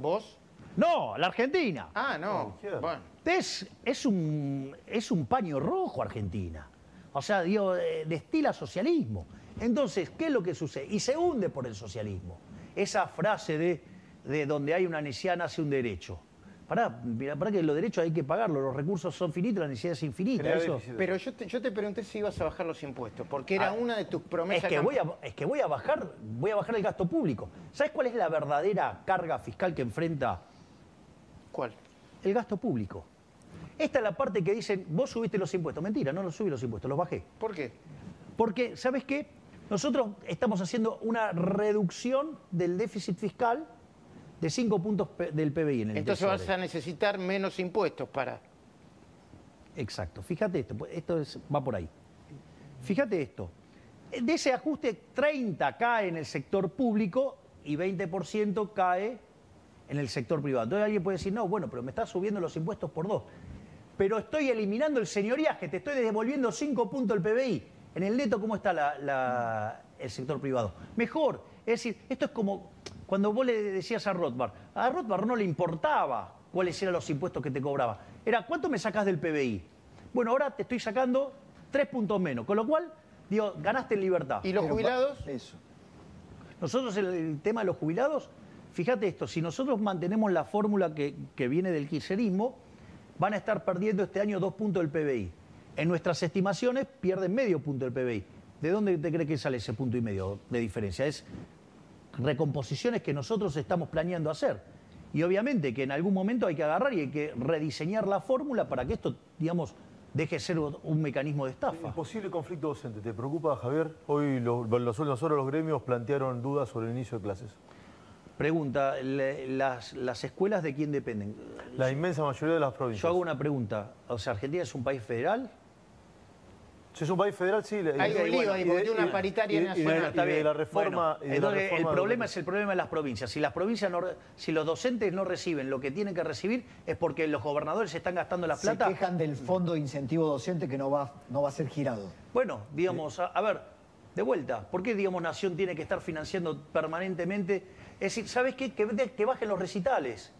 ¿Vos? No, la Argentina. Ah, no. izquierda. Bueno. Es, es, un, es un paño rojo Argentina. O sea, digo, eh, destila socialismo. Entonces, ¿qué es lo que sucede? Y se hunde por el socialismo. Esa frase de, de donde hay una necesidad nace un derecho. Pará, mira, pará que los derechos hay que pagarlos, los recursos son finitos, la necesidad es infinita. Eso. Pero yo te, yo te pregunté si ibas a bajar los impuestos, porque era Ah, una de tus es promesas. que, camp- voy a, es que voy a bajar, voy a bajar el gasto público. ¿Sabes cuál es la verdadera carga fiscal que enfrenta ¿Cuál? el gasto público? Esta es la parte que dicen, vos subiste los impuestos. Mentira, no los subí los impuestos, los bajé. ¿Por qué? Porque, ¿sabes qué? Nosotros estamos haciendo una reducción del déficit fiscal de 5 puntos del PBI en el Entonces Tesoro. vas a necesitar menos impuestos para. Exacto. Fíjate esto, pues, esto es- va por ahí. Fíjate esto. De ese ajuste, 30 cae en el sector público y 20% cae en el sector privado. Entonces alguien puede decir, no, bueno, pero me estás subiendo los impuestos por dos. Pero estoy eliminando el señoriaje, te estoy devolviendo 5 puntos el PBI. En el neto, ¿cómo está la- la- el sector privado? Mejor. Es decir, esto es como cuando vos le decías a Rothbard, a Rothbard no le importaba cuáles eran los impuestos que te cobraba. Era, ¿cuánto me sacás del PBI? Bueno, ahora te estoy sacando 3 puntos menos, con lo cual, digo, ganaste en libertad. ¿Y los Pero, jubilados? Eso. Nosotros el, el tema de los jubilados, fíjate esto, si nosotros mantenemos la fórmula que, viene del kirchnerismo, van a estar perdiendo este año dos puntos del PBI. En nuestras estimaciones pierden medio punto del PBI. ¿De dónde te crees que sale ese punto y medio de diferencia? Es recomposiciones que nosotros estamos planeando hacer. Y obviamente que en algún momento hay que agarrar y hay que rediseñar la fórmula para que esto, digamos, deje de ser un mecanismo de El estafa. posible conflicto docente, ¿te preocupa, Javier? Hoy, lo- en las últimas horas, los gremios plantearon dudas sobre el inicio de clases. Pregunta, le- las, ¿las escuelas de quién dependen? La inmensa mayoría de las provincias. Yo hago una pregunta. O sea, ¿Argentina es un país federal? Si es un país federal, sí. Hay un lío ahí, porque tiene una paritaria nacional. la reforma. Bueno, y de la entonces, el problema es el problema de las provincias. Si las provincias no si los docentes no reciben lo que tienen que recibir, es porque los gobernadores están gastando la Se plata. quejan del fondo de incentivo docente que no va, no va a ser girado. Bueno, digamos, a, a ver, de vuelta, ¿por qué, digamos, Nación tiene que estar financiando permanentemente? Es decir, ¿sabes qué? Que, que bajen los recitales.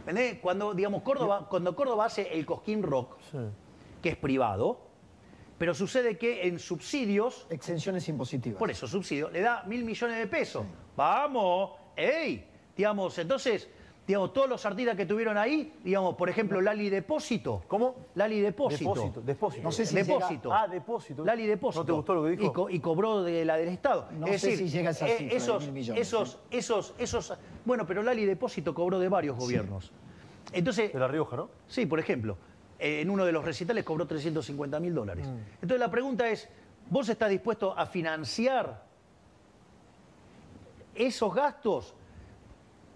¿Entendés? Cuando, digamos, Córdoba, cuando Córdoba hace el Cosquín Rock, Sí. que es privado, pero sucede que en subsidios Exenciones impositivas. Por eso, subsidio, le da mil millones de pesos. Vamos, ¡ey! Digamos, entonces, digamos, todos los artistas que tuvieron ahí, digamos, por ejemplo, Lali Depósito. ¿Cómo? Lali Depósito. Depósito. Depósito. No sé si Depósito. llega- Ah, depósito. Lali Depósito. ¿No te gustó lo que dijo? Y, co- y cobró de la del Estado. No es sé decir, si llega a esa eh, cifra de esos, mil millones, esos, esos, esos, bueno, pero Lali Depósito cobró de varios gobiernos. Entonces, De La Rioja, ¿no? Sí, por ejemplo, eh, en uno de los recitales cobró 350 mil dólares. Mm. Entonces la pregunta es, ¿vos estás dispuesto a financiar esos gastos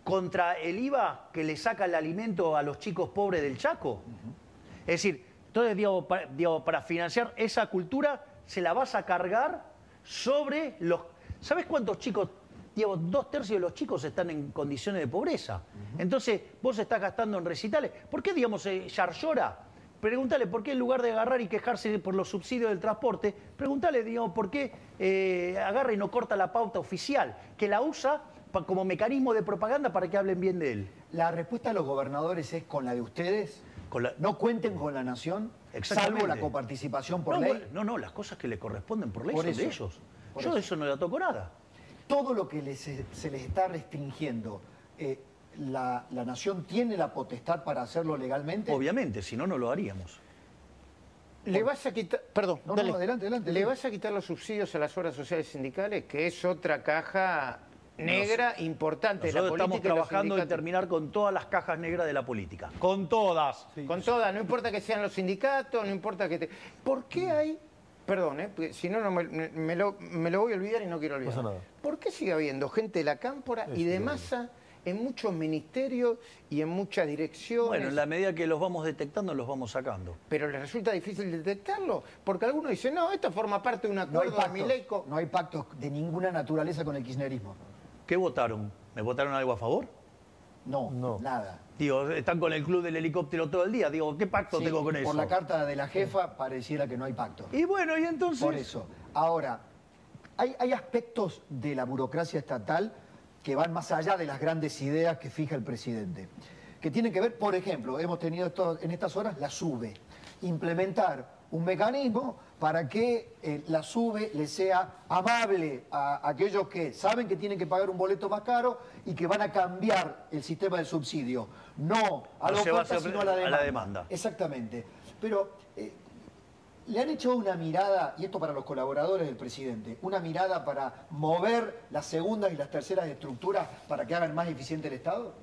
contra el IVA que le saca el alimento a los chicos pobres del Chaco? Es decir, entonces, digo, para, digo, para financiar esa cultura, se la vas a cargar sobre los... ¿Sabes cuántos chicos? Digo, dos tercios de los chicos están en condiciones de pobreza. Entonces, vos estás gastando en recitales. ¿Por qué, digamos, eh, Yarlora? Pregúntale por qué en lugar de agarrar y quejarse por los subsidios del transporte, pregúntale, digamos, por qué eh, agarra y no corta la pauta oficial, que la usa como mecanismo de propaganda para que hablen bien de él. La respuesta de los gobernadores es con la de ustedes. Con la- No cuenten con la nación, salvo la coparticipación por no, ley. no, no, las cosas que le corresponden por ley Por son de ellos. Yo eso. de eso no le toco nada. Todo lo que les- se les está restringiendo, eh, la, la nación tiene la potestad para hacerlo legalmente. Obviamente, si no, no lo haríamos. ¿Le vas a quitar, perdón, No, no, dale. adelante, adelante, ¿Le adelante. vas a quitar los subsidios a las obras sociales sindicales? Que es otra caja negra importante de la política. estamos trabajando en terminar con todas las cajas negras de la política. Con todas. Con todas, no importa que sean los sindicatos, no importa que te... ¿Por qué hay, perdón, eh, porque si no, no me, me lo, me lo voy a olvidar y no quiero olvidar. Nada. ¿Por qué sigue habiendo gente de la cámpora y de masa en muchos ministerios y en muchas direcciones? Bueno, en la medida que los vamos detectando, los vamos sacando. Pero les resulta difícil detectarlo, porque algunos dicen, no, esto forma parte de un no acuerdo de pactos, Mileico. no hay pactos de ninguna naturaleza con el kirchnerismo. ¿Qué votaron? ¿Me votaron algo a favor? No, No. nada. Digo, están con el club del helicóptero todo el día. Digo, ¿qué pacto Sí, tengo con por eso? la carta de la jefa pareciera que no hay pacto. Y bueno, y entonces. Por eso. Ahora, hay, hay aspectos de la burocracia estatal que van más allá de las grandes ideas que fija el presidente. Que tienen que ver, por ejemplo, hemos tenido esto- en estas horas la SUBE. Implementar un mecanismo para que eh, la SUBE le sea amable a aquellos que saben que tienen que pagar un boleto más caro y que van a cambiar el sistema de subsidio. No a No la se va a oferta, hacer sino a la a la demanda. demanda. Exactamente. Pero eh, le han hecho una mirada, y esto para los colaboradores del presidente, una mirada para mover las segundas y las terceras estructuras para que hagan más eficiente el Estado.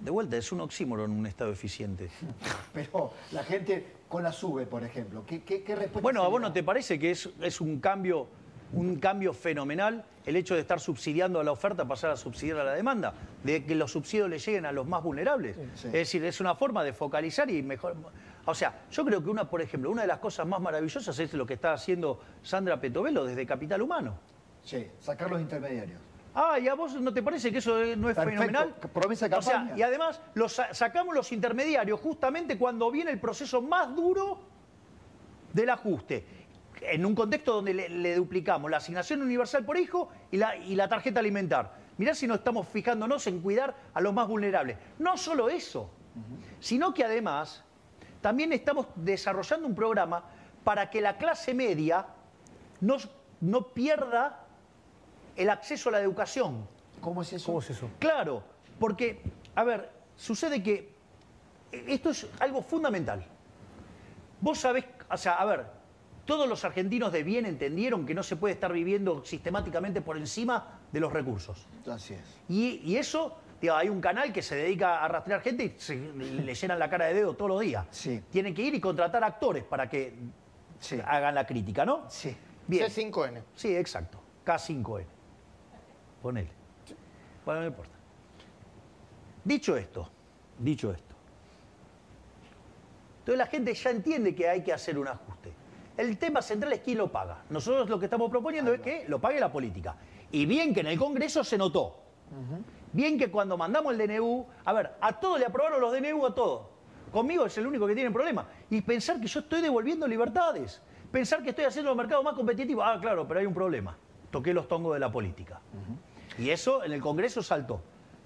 De vuelta, es un oxímoron un Estado eficiente. Pero la gente con la SUBE, por ejemplo, ¿qué, qué, qué respuesta Bueno, ¿a vos no te parece que es, es un, cambio, un cambio fenomenal el hecho de estar subsidiando a la oferta, pasar a subsidiar a la demanda? De que los subsidios le lleguen a los más vulnerables. Sí. Es decir, es una forma de focalizar y mejor... O sea, yo creo que una, por ejemplo, una de las cosas más maravillosas es lo que está haciendo Sandra Petovelo desde Capital Humano. Sí, sacar los intermediarios. Ah, ¿y a vos no te parece que eso eh, no es Perfecto. fenomenal? Promesa de O sea, campaña. y además los sa- sacamos los intermediarios justamente cuando viene el proceso más duro del ajuste. En un contexto donde le, le duplicamos la asignación universal por hijo y la, y la tarjeta alimentar. Mirá si no estamos fijándonos en cuidar a los más vulnerables. No solo eso, sino que además también estamos desarrollando un programa para que la clase media no, no pierda el acceso a la educación. ¿Cómo es eso? ¿Cómo es eso? Claro, porque, a ver, sucede que esto es algo fundamental. Vos sabés, o sea, a ver, todos los argentinos de bien entendieron que no se puede estar viviendo sistemáticamente por encima de los recursos. Así es. Y, y eso, digo, hay un canal que se dedica a rastrear gente y se- le llenan la cara de dedo todos los días. Sí. Tienen que ir y contratar actores para que Sí. hagan la crítica, ¿no? Sí. Bien. C5N. Sí, exacto. K5N. Ponele. Bueno, no importa. Dicho esto, dicho esto. Entonces la gente ya entiende que hay que hacer un ajuste. El tema central es quién lo paga. Nosotros lo que estamos proponiendo es que lo pague la política. Y bien que en el Congreso se notó. Bien que cuando mandamos el DNU, a ver, a todos le aprobaron los DNU a todos. Conmigo es el único que tiene problema. Y pensar que yo estoy devolviendo libertades. Pensar que estoy haciendo los mercados más competitivos. Ah, claro, pero hay un problema. Toqué los tongos de la política. Y eso en el Congreso saltó.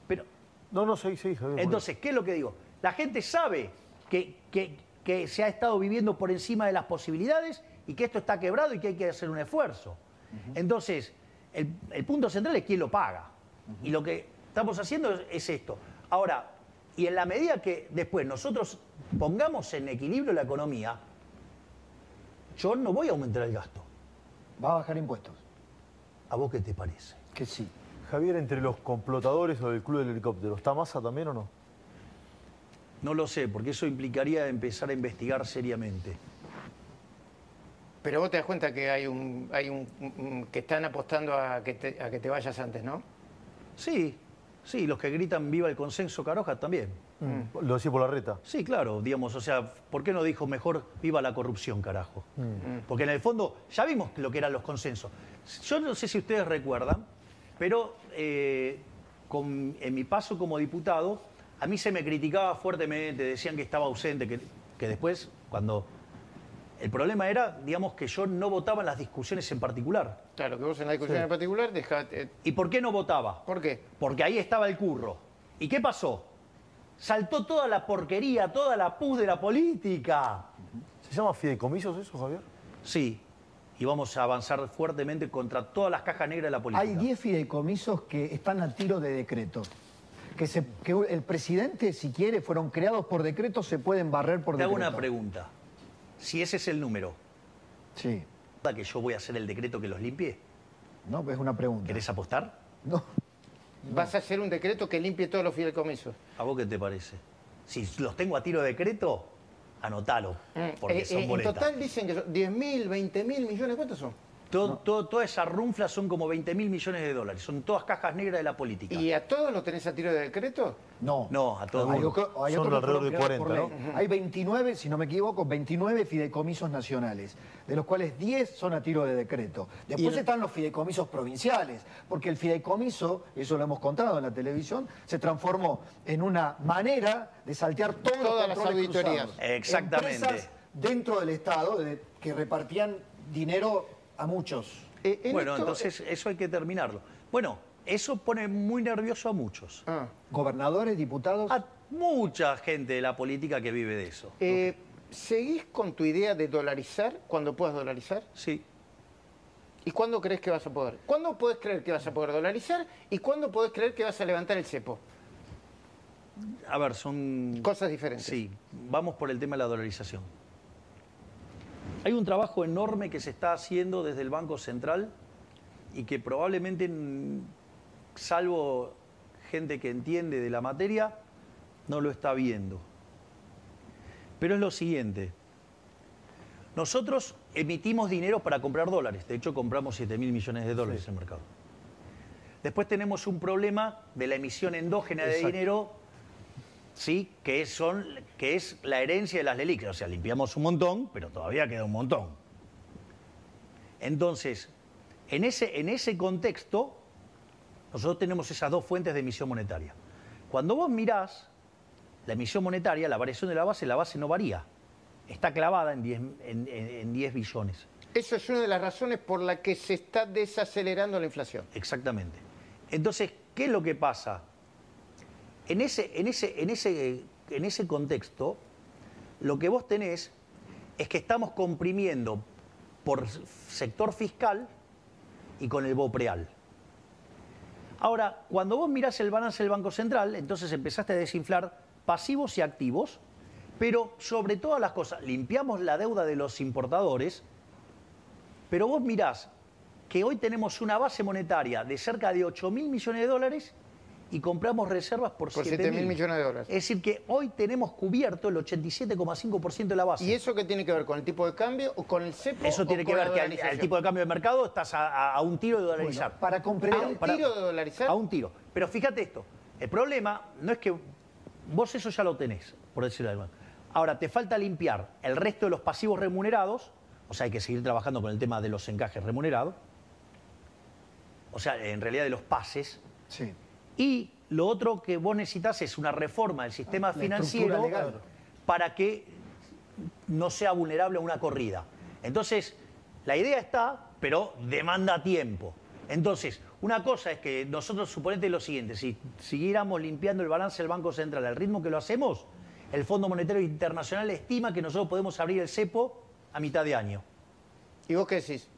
Pero No, no, seguí, Javier. entonces, ¿qué es lo que digo? La gente sabe que, que- que se ha estado viviendo por encima de las posibilidades y que esto está quebrado y que hay que hacer un esfuerzo. Entonces, el, el punto central es quién lo paga. Y lo que estamos haciendo es, es esto. Ahora, y en la medida que después nosotros pongamos en equilibrio la economía, yo no voy a aumentar el gasto. Va a bajar impuestos. ¿A vos qué te parece? Que sí. Javier, entre los complotadores o del Club del Helicóptero, ¿está Massa también o no? No lo sé, porque eso implicaría empezar a investigar seriamente. Pero vos te das cuenta que hay un, hay un, que están apostando a que, te, a que te vayas antes, ¿no? Sí, sí, los que gritan viva el consenso Caroja también. Lo decía por la reta. Sí, claro, digamos, o sea, ¿por qué no dijo mejor viva la corrupción, carajo? Porque en el fondo ya vimos lo que eran los consensos. Yo no sé si ustedes recuerdan, pero eh, con- en mi paso como diputado, a mí se me criticaba fuertemente, decían que estaba ausente, que, que después, cuando... El problema era, digamos, que yo no votaba en las discusiones en particular. Claro, que vos en la discusión en particular dejate. ¿Y por qué no votaba? ¿Por qué? Porque ahí estaba el curro. ¿Y qué pasó? Saltó toda la porquería, toda la pus de la política. ¿Se llama fideicomisos eso, Javier? Sí, y vamos a avanzar fuertemente contra todas las cajas negras de la política. Hay 10 fideicomisos que están a tiro de decreto. Que, se- que el presidente, si quiere, fueron creados por decreto, se pueden barrer por Te hago decreto. una pregunta. Si ese es el número, Sí. ¿verdad que yo voy a hacer el decreto que los limpie? No, es una pregunta. ¿Querés apostar? No. Vas a hacer un decreto que limpie todos los fideicomisos. ¿A vos qué te parece? Si los tengo a tiro de decreto, anotalo, porque Eh, son eh, en boletas. total dicen que son 10 mil, 20 mil millones. ¿Cuántos son? Todo- todo- toda esa runfla son como 20 mil millones de dólares. Son todas cajas negras de la política. ¿Y a todos los tenés a tiro de decreto? No. No, a todos. Hay, no. otro- hay Son alrededor de creados por 40, ley. Hay 29, si no me equivoco, 29 fideicomisos nacionales, de los cuales 10 son a tiro de decreto. Después Y están los fideicomisos provinciales, porque el fideicomiso, eso lo hemos contado en la televisión, se transformó en una manera de saltear todos los Todas las controles auditorías. cruzados. Exactamente. Empresas dentro del Estado de- que repartían dinero a muchos. Eh, en Bueno, esto- entonces eso hay que terminarlo. Bueno, eso pone muy nervioso a muchos. Ah. Gobernadores, diputados. A mucha gente de la política que vive de eso. Eh, ¿Seguís con tu idea de dolarizar cuando puedas dolarizar? Sí. ¿Y cuándo crees que vas a poder? ¿Cuándo puedes creer que vas a poder dolarizar? ¿Y cuándo puedes creer que vas a levantar el cepo? A ver, son... Cosas diferentes. Sí, vamos por el tema de la dolarización. Hay un trabajo enorme que se está haciendo desde el Banco Central y que probablemente, mm, salvo gente que entiende de la materia, no lo está viendo. Pero es lo siguiente. Nosotros emitimos dinero para comprar dólares. De hecho, compramos 7 mil millones de dólares en el mercado. Después tenemos un problema de la emisión endógena de dinero, ¿sí? que, es, son, que es la herencia de las LELIC. O sea, limpiamos un montón, pero todavía queda un montón. Entonces, en ese, en ese contexto, nosotros tenemos esas dos fuentes de emisión monetaria. Cuando vos mirás la emisión monetaria, la variación de la base, la base no varía. Está clavada en 10, en, en- en 10 billones. Eso es una de las razones por la que se está desacelerando la inflación. Exactamente. Entonces, ¿qué es lo que pasa? En ese, en ese, en ese, en ese contexto, lo que vos tenés es que estamos comprimiendo por sector fiscal y con el BOPREAL. Ahora, cuando vos mirás el balance del Banco Central, entonces empezaste a desinflar pasivos y activos, pero sobre todas las cosas, limpiamos la deuda de los importadores, pero vos mirás que hoy tenemos una base monetaria de cerca de 8 mil millones de dólares y compramos reservas por, Por 7 7 mil millones de dólares. Es decir, que hoy tenemos cubierto el 87,5% de la base. ¿Y eso qué tiene que ver con el tipo de cambio o con el cepo? Eso o tiene que ver que al, al tipo de cambio de mercado estás a, un tiro de dolarizar. Bueno, para comprender- ¿A un Para- tiro de dolarizar? A un tiro. Pero fíjate esto, el problema no es que vos eso ya lo tenés, por decirlo de alguna manera. Ahora, te falta limpiar el resto de los pasivos remunerados, o sea, hay que seguir trabajando con el tema de los encajes remunerados, o sea, en realidad de los pases, Sí. Y lo otro que vos necesitas es una reforma del sistema La financiero legal. para que no sea vulnerable a una corrida. Entonces, la idea está, pero demanda tiempo. Entonces, una cosa es que nosotros suponete lo siguiente, si siguiéramos limpiando el balance del Banco Central al ritmo que lo hacemos, el Fondo Monetario Internacional estima que nosotros podemos abrir el cepo a mitad de año. ¿Y vos qué decís?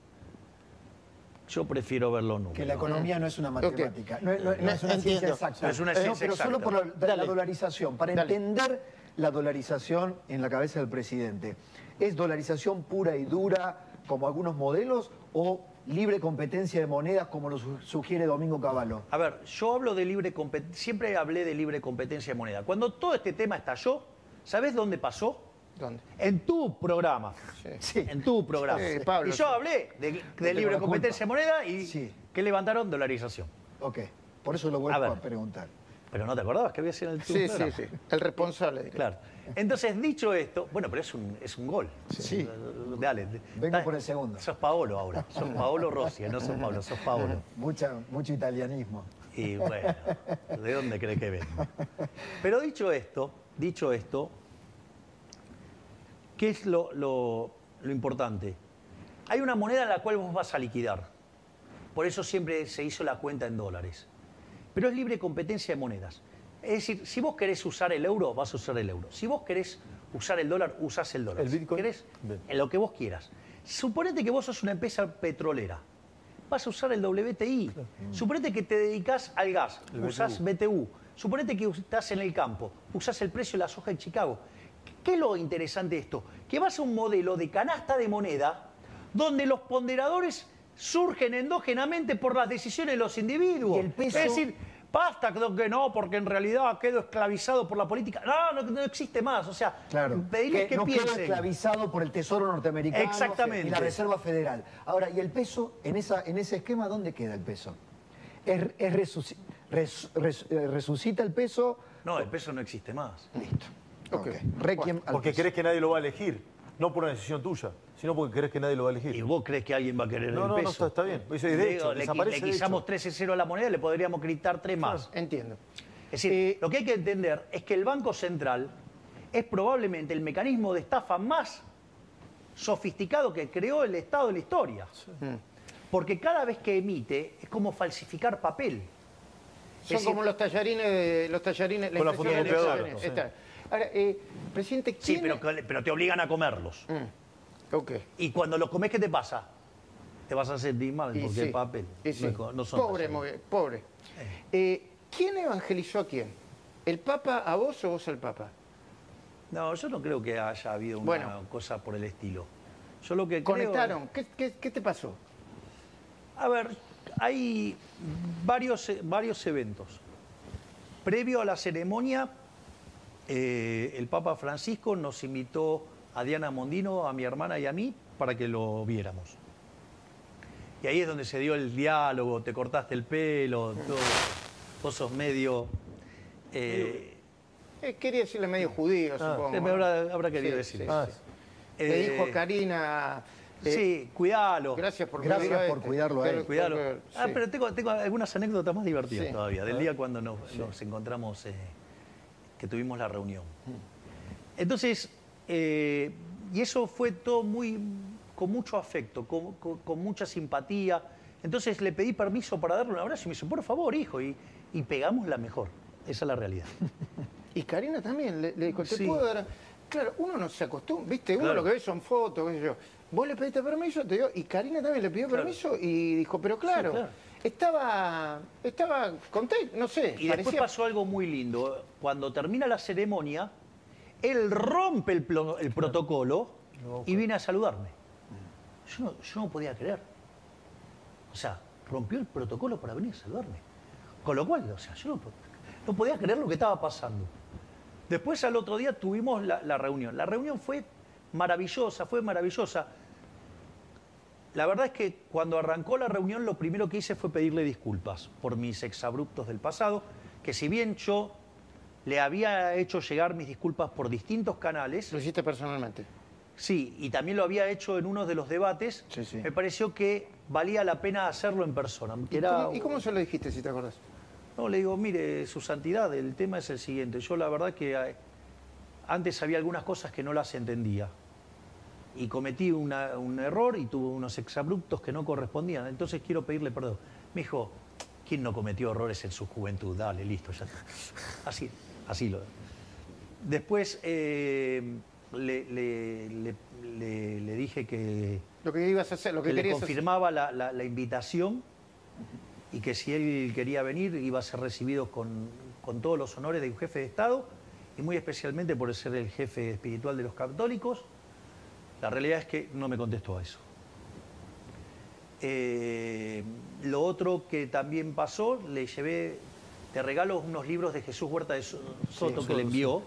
Yo prefiero verlo nunca. Que la economía no es una matemática, no, no- no es una Entiendo. ciencia exacta. No es una ciencia pero solo exacta. por la, dolarización. Para Dale. entender la dolarización en la cabeza del presidente, ¿es dolarización pura y dura como algunos modelos o libre competencia de monedas como lo su- sugiere Domingo Cavallo? A ver, yo hablo de libre competencia, siempre hablé de libre competencia de moneda. Cuando todo este tema estalló, ¿sabés dónde pasó? ¿Dónde? En tu programa. Sí. En tu programa. Sí, Pablo, y yo sí. hablé de, de libre competencia de moneda y Sí. que levantaron dolarización. Ok, por eso lo vuelvo A preguntar. Pero no te acordabas que había sido en el tu Sí, sí, programa. sí. El responsable. de- Claro. Entonces, dicho esto, bueno, pero es un, es un gol. Sí. Dale. Vengo por el segundo. Sos Paolo ahora. Sos Paolo Rossi, no sos Pablo, sos Paolo. Mucha, mucho italianismo. Y bueno, ¿de dónde cree que vengo? Pero dicho esto, dicho esto, ¿qué es lo, lo- lo importante? Hay una moneda en la cual vos vas a liquidar. Por eso siempre se hizo la cuenta en dólares. Pero es libre competencia de monedas. Es decir, si vos querés usar el euro, vas a usar el euro. Si vos querés usar el dólar, usás el dólar. ¿El Bitcoin? querés, en lo que vos quieras. Suponete que vos sos una empresa petrolera. Vas a usar el WTI. Suponete que te dedicas al gas. El usás BTU. Suponete que estás en el campo. Usás el precio de la soja en Chicago. ¿Qué es lo interesante de esto? Que vas a un modelo de canasta de moneda donde los ponderadores surgen endógenamente por las decisiones de los individuos. Y el peso- Es decir, basta que no, porque en realidad quedo esclavizado por la política. No, no, no existe más. O sea, Claro, pedirles que, no queda piensen. esclavizado por el Tesoro norteamericano Exactamente. y la Reserva Federal. Ahora, ¿y el peso, en, esa, en ese esquema, dónde queda el peso? ¿Es, es resuci- res- res- eh, ¿Resucita el peso? No, el peso no existe más. Listo. Requiem Porque crees que nadie lo va a elegir. No por una decisión tuya, sino porque crees que nadie lo va a ¿Y elegir. vos crees que alguien va a querer No, el no, no, peso? está- está bien. Eso es de hecho, le, le de quitamos hecho. 13 a la moneda, le podríamos quitar 3 más. Entiendo. Es decir, Eh, lo que hay que entender es que el Banco Central es probablemente el mecanismo de estafa más sofisticado que creó el Estado de la historia. Porque cada vez que emite es como falsificar papel. Son Es como decir, los tallarines, de- los tallarines, Con la fotocopiadora. Ahora, eh, presidente, Sí, ¿quién pero, es- que- pero te obligan a comerlos. Mm, ok. Y cuando los comes, ¿qué te pasa? Te vas a sentir mal Y porque sí, papel. y sí. No, son pobre, muy- pobre. Eh, ¿Quién evangelizó a quién? ¿El Papa a vos o vos al Papa? No, yo no creo que haya habido una Bueno. cosa por el estilo. Yo lo que creo- ¿Conectaron? ¿Qué, qué, qué te pasó? A ver, hay varios, varios eventos. Previo a la ceremonia, eh, el Papa Francisco nos invitó a Diana Mondino, a mi hermana y a mí, para que lo viéramos. Y ahí es donde se dio el diálogo, te cortaste el pelo, todo, vos sos medio... eh, Eh, quería decirle medio judío, Ah, supongo. me habrá, habrá querido Sí, decir sí, eso. Ah, sí. Le dijo a Karina... eh, sí, cuidalo. Gracias por Gracias cuidarlo por cuidarlo a él. Ah, pero tengo, tengo algunas anécdotas más divertidas Sí. todavía, del día cuando nos, nos encontramos, eh, que tuvimos la reunión. Entonces, eh, y eso fue todo muy, con mucho afecto, con, con- con mucha simpatía. Entonces le pedí permiso para darle un abrazo y me dice, por favor, hijo, y, y pegamos la mejor. Esa es la realidad. Y Karina también le, le dijo, ¿te Sí. puedo dar? Claro, uno no se acostumbra, ¿viste? Uno Claro. lo que ve son fotos, qué sé yo. Vos le pediste permiso, te dio, y Karina también le pidió Claro. permiso y dijo, pero claro, claro. Estaba, estaba contento, no sé, Y después pasó algo muy lindo. Cuando termina la ceremonia, él rompe el, plo- el protocolo y viene a saludarme. Yo no, yo no podía creer. O sea, rompió el protocolo para venir a saludarme. Con lo cual, o sea, yo no, po- no podía creer lo que estaba pasando. Después al otro día tuvimos la, la reunión. La reunión fue maravillosa, fue maravillosa. La verdad es que cuando arrancó la reunión lo primero que hice fue pedirle disculpas por mis exabruptos del pasado, que si bien yo le había hecho llegar mis disculpas por distintos canales, Lo hiciste personalmente. sí, y también lo había hecho en uno de los debates, Sí, sí. me pareció que valía la pena hacerlo en persona. que ¿Y, era- cómo, y cómo se lo dijiste, si te acordás? no, le digo, mire, su santidad, el tema es el siguiente. Yo la verdad que eh, antes había algunas cosas que no las entendía. Y cometí una- un error y tuve unos exabruptos que no correspondían. Entonces quiero pedirle perdón. Me dijo, ¿quién no cometió errores en su juventud? Dale, listo, ya está. Así, así lo. Después eh, le, le- le- dije que Lo que ibas a hacer, lo que, que le confirmaba la, la- la invitación y que si él quería venir iba a ser recibido con, con todos los honores de un jefe de Estado y muy especialmente por ser el jefe espiritual de los católicos. La realidad es que no me contestó a eso. Eh, lo otro que también pasó, le llevé de regalo unos libros de Jesús Huerta de So- Soto que le envió.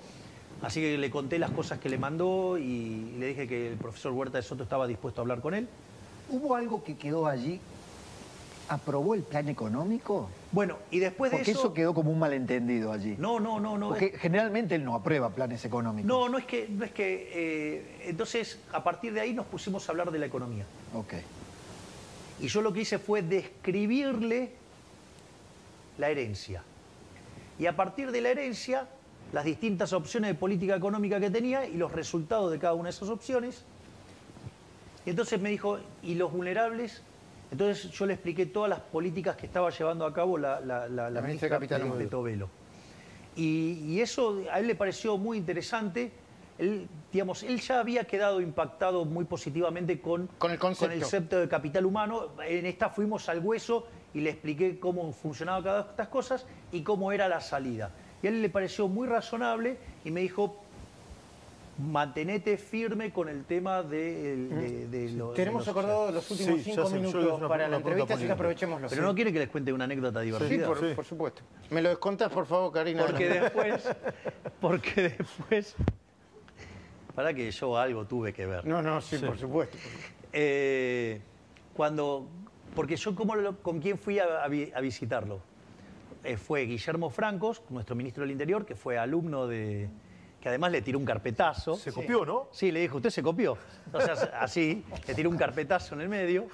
Así que le conté las cosas que le mandó y le dije que el profesor Huerta de Soto estaba dispuesto a hablar con él. ¿Hubo algo que quedó allí? ¿Aprobó el plan económico? Bueno, y después de Porque eso... eso quedó como un malentendido allí. No, no, no, no. Porque generalmente él no aprueba planes económicos. No, no es que, no es que. eh, entonces, a partir de ahí nos pusimos a hablar de la economía. Ok. Y yo lo que hice fue describirle la herencia. Y a partir de la herencia, las distintas opciones de política económica que tenía y los resultados de cada una de esas opciones. Y entonces me dijo, ¿y los vulnerables? Entonces yo le expliqué todas las políticas que estaba llevando a cabo la, la, la- la La ministra de Capital de- Tobelo. Y, y eso a él le pareció muy interesante. Él, digamos, él ya había quedado impactado muy positivamente con, Con el concepto. el concepto de capital humano. En esta fuimos al hueso y le expliqué cómo funcionaba cada una de estas cosas y cómo era la salida. Y a él le pareció muy razonable y me dijo, mantenete firme con el tema de, de- de los... Tenemos de los- acordado los últimos Sí, cinco sé, minutos para la entrevista, así que aprovechémoslo. Pero sí. no quiere que les cuente una anécdota Sí, divertida. por, Sí. por supuesto. Me lo contás, por favor, Karina. Porque después, porque después, para que yo algo tuve que ver. No, no, sí, por supuesto. Eh, cuando, porque yo como lo- con quién fui a, a vi- a visitarlo. Eh, fue Guillermo Francos, nuestro ministro del Interior, que fue alumno de, que además le tiró un carpetazo. Se copió, ¿no? Sí, le dijo, usted se copió. O sea, así, le tiró un carpetazo en el medio.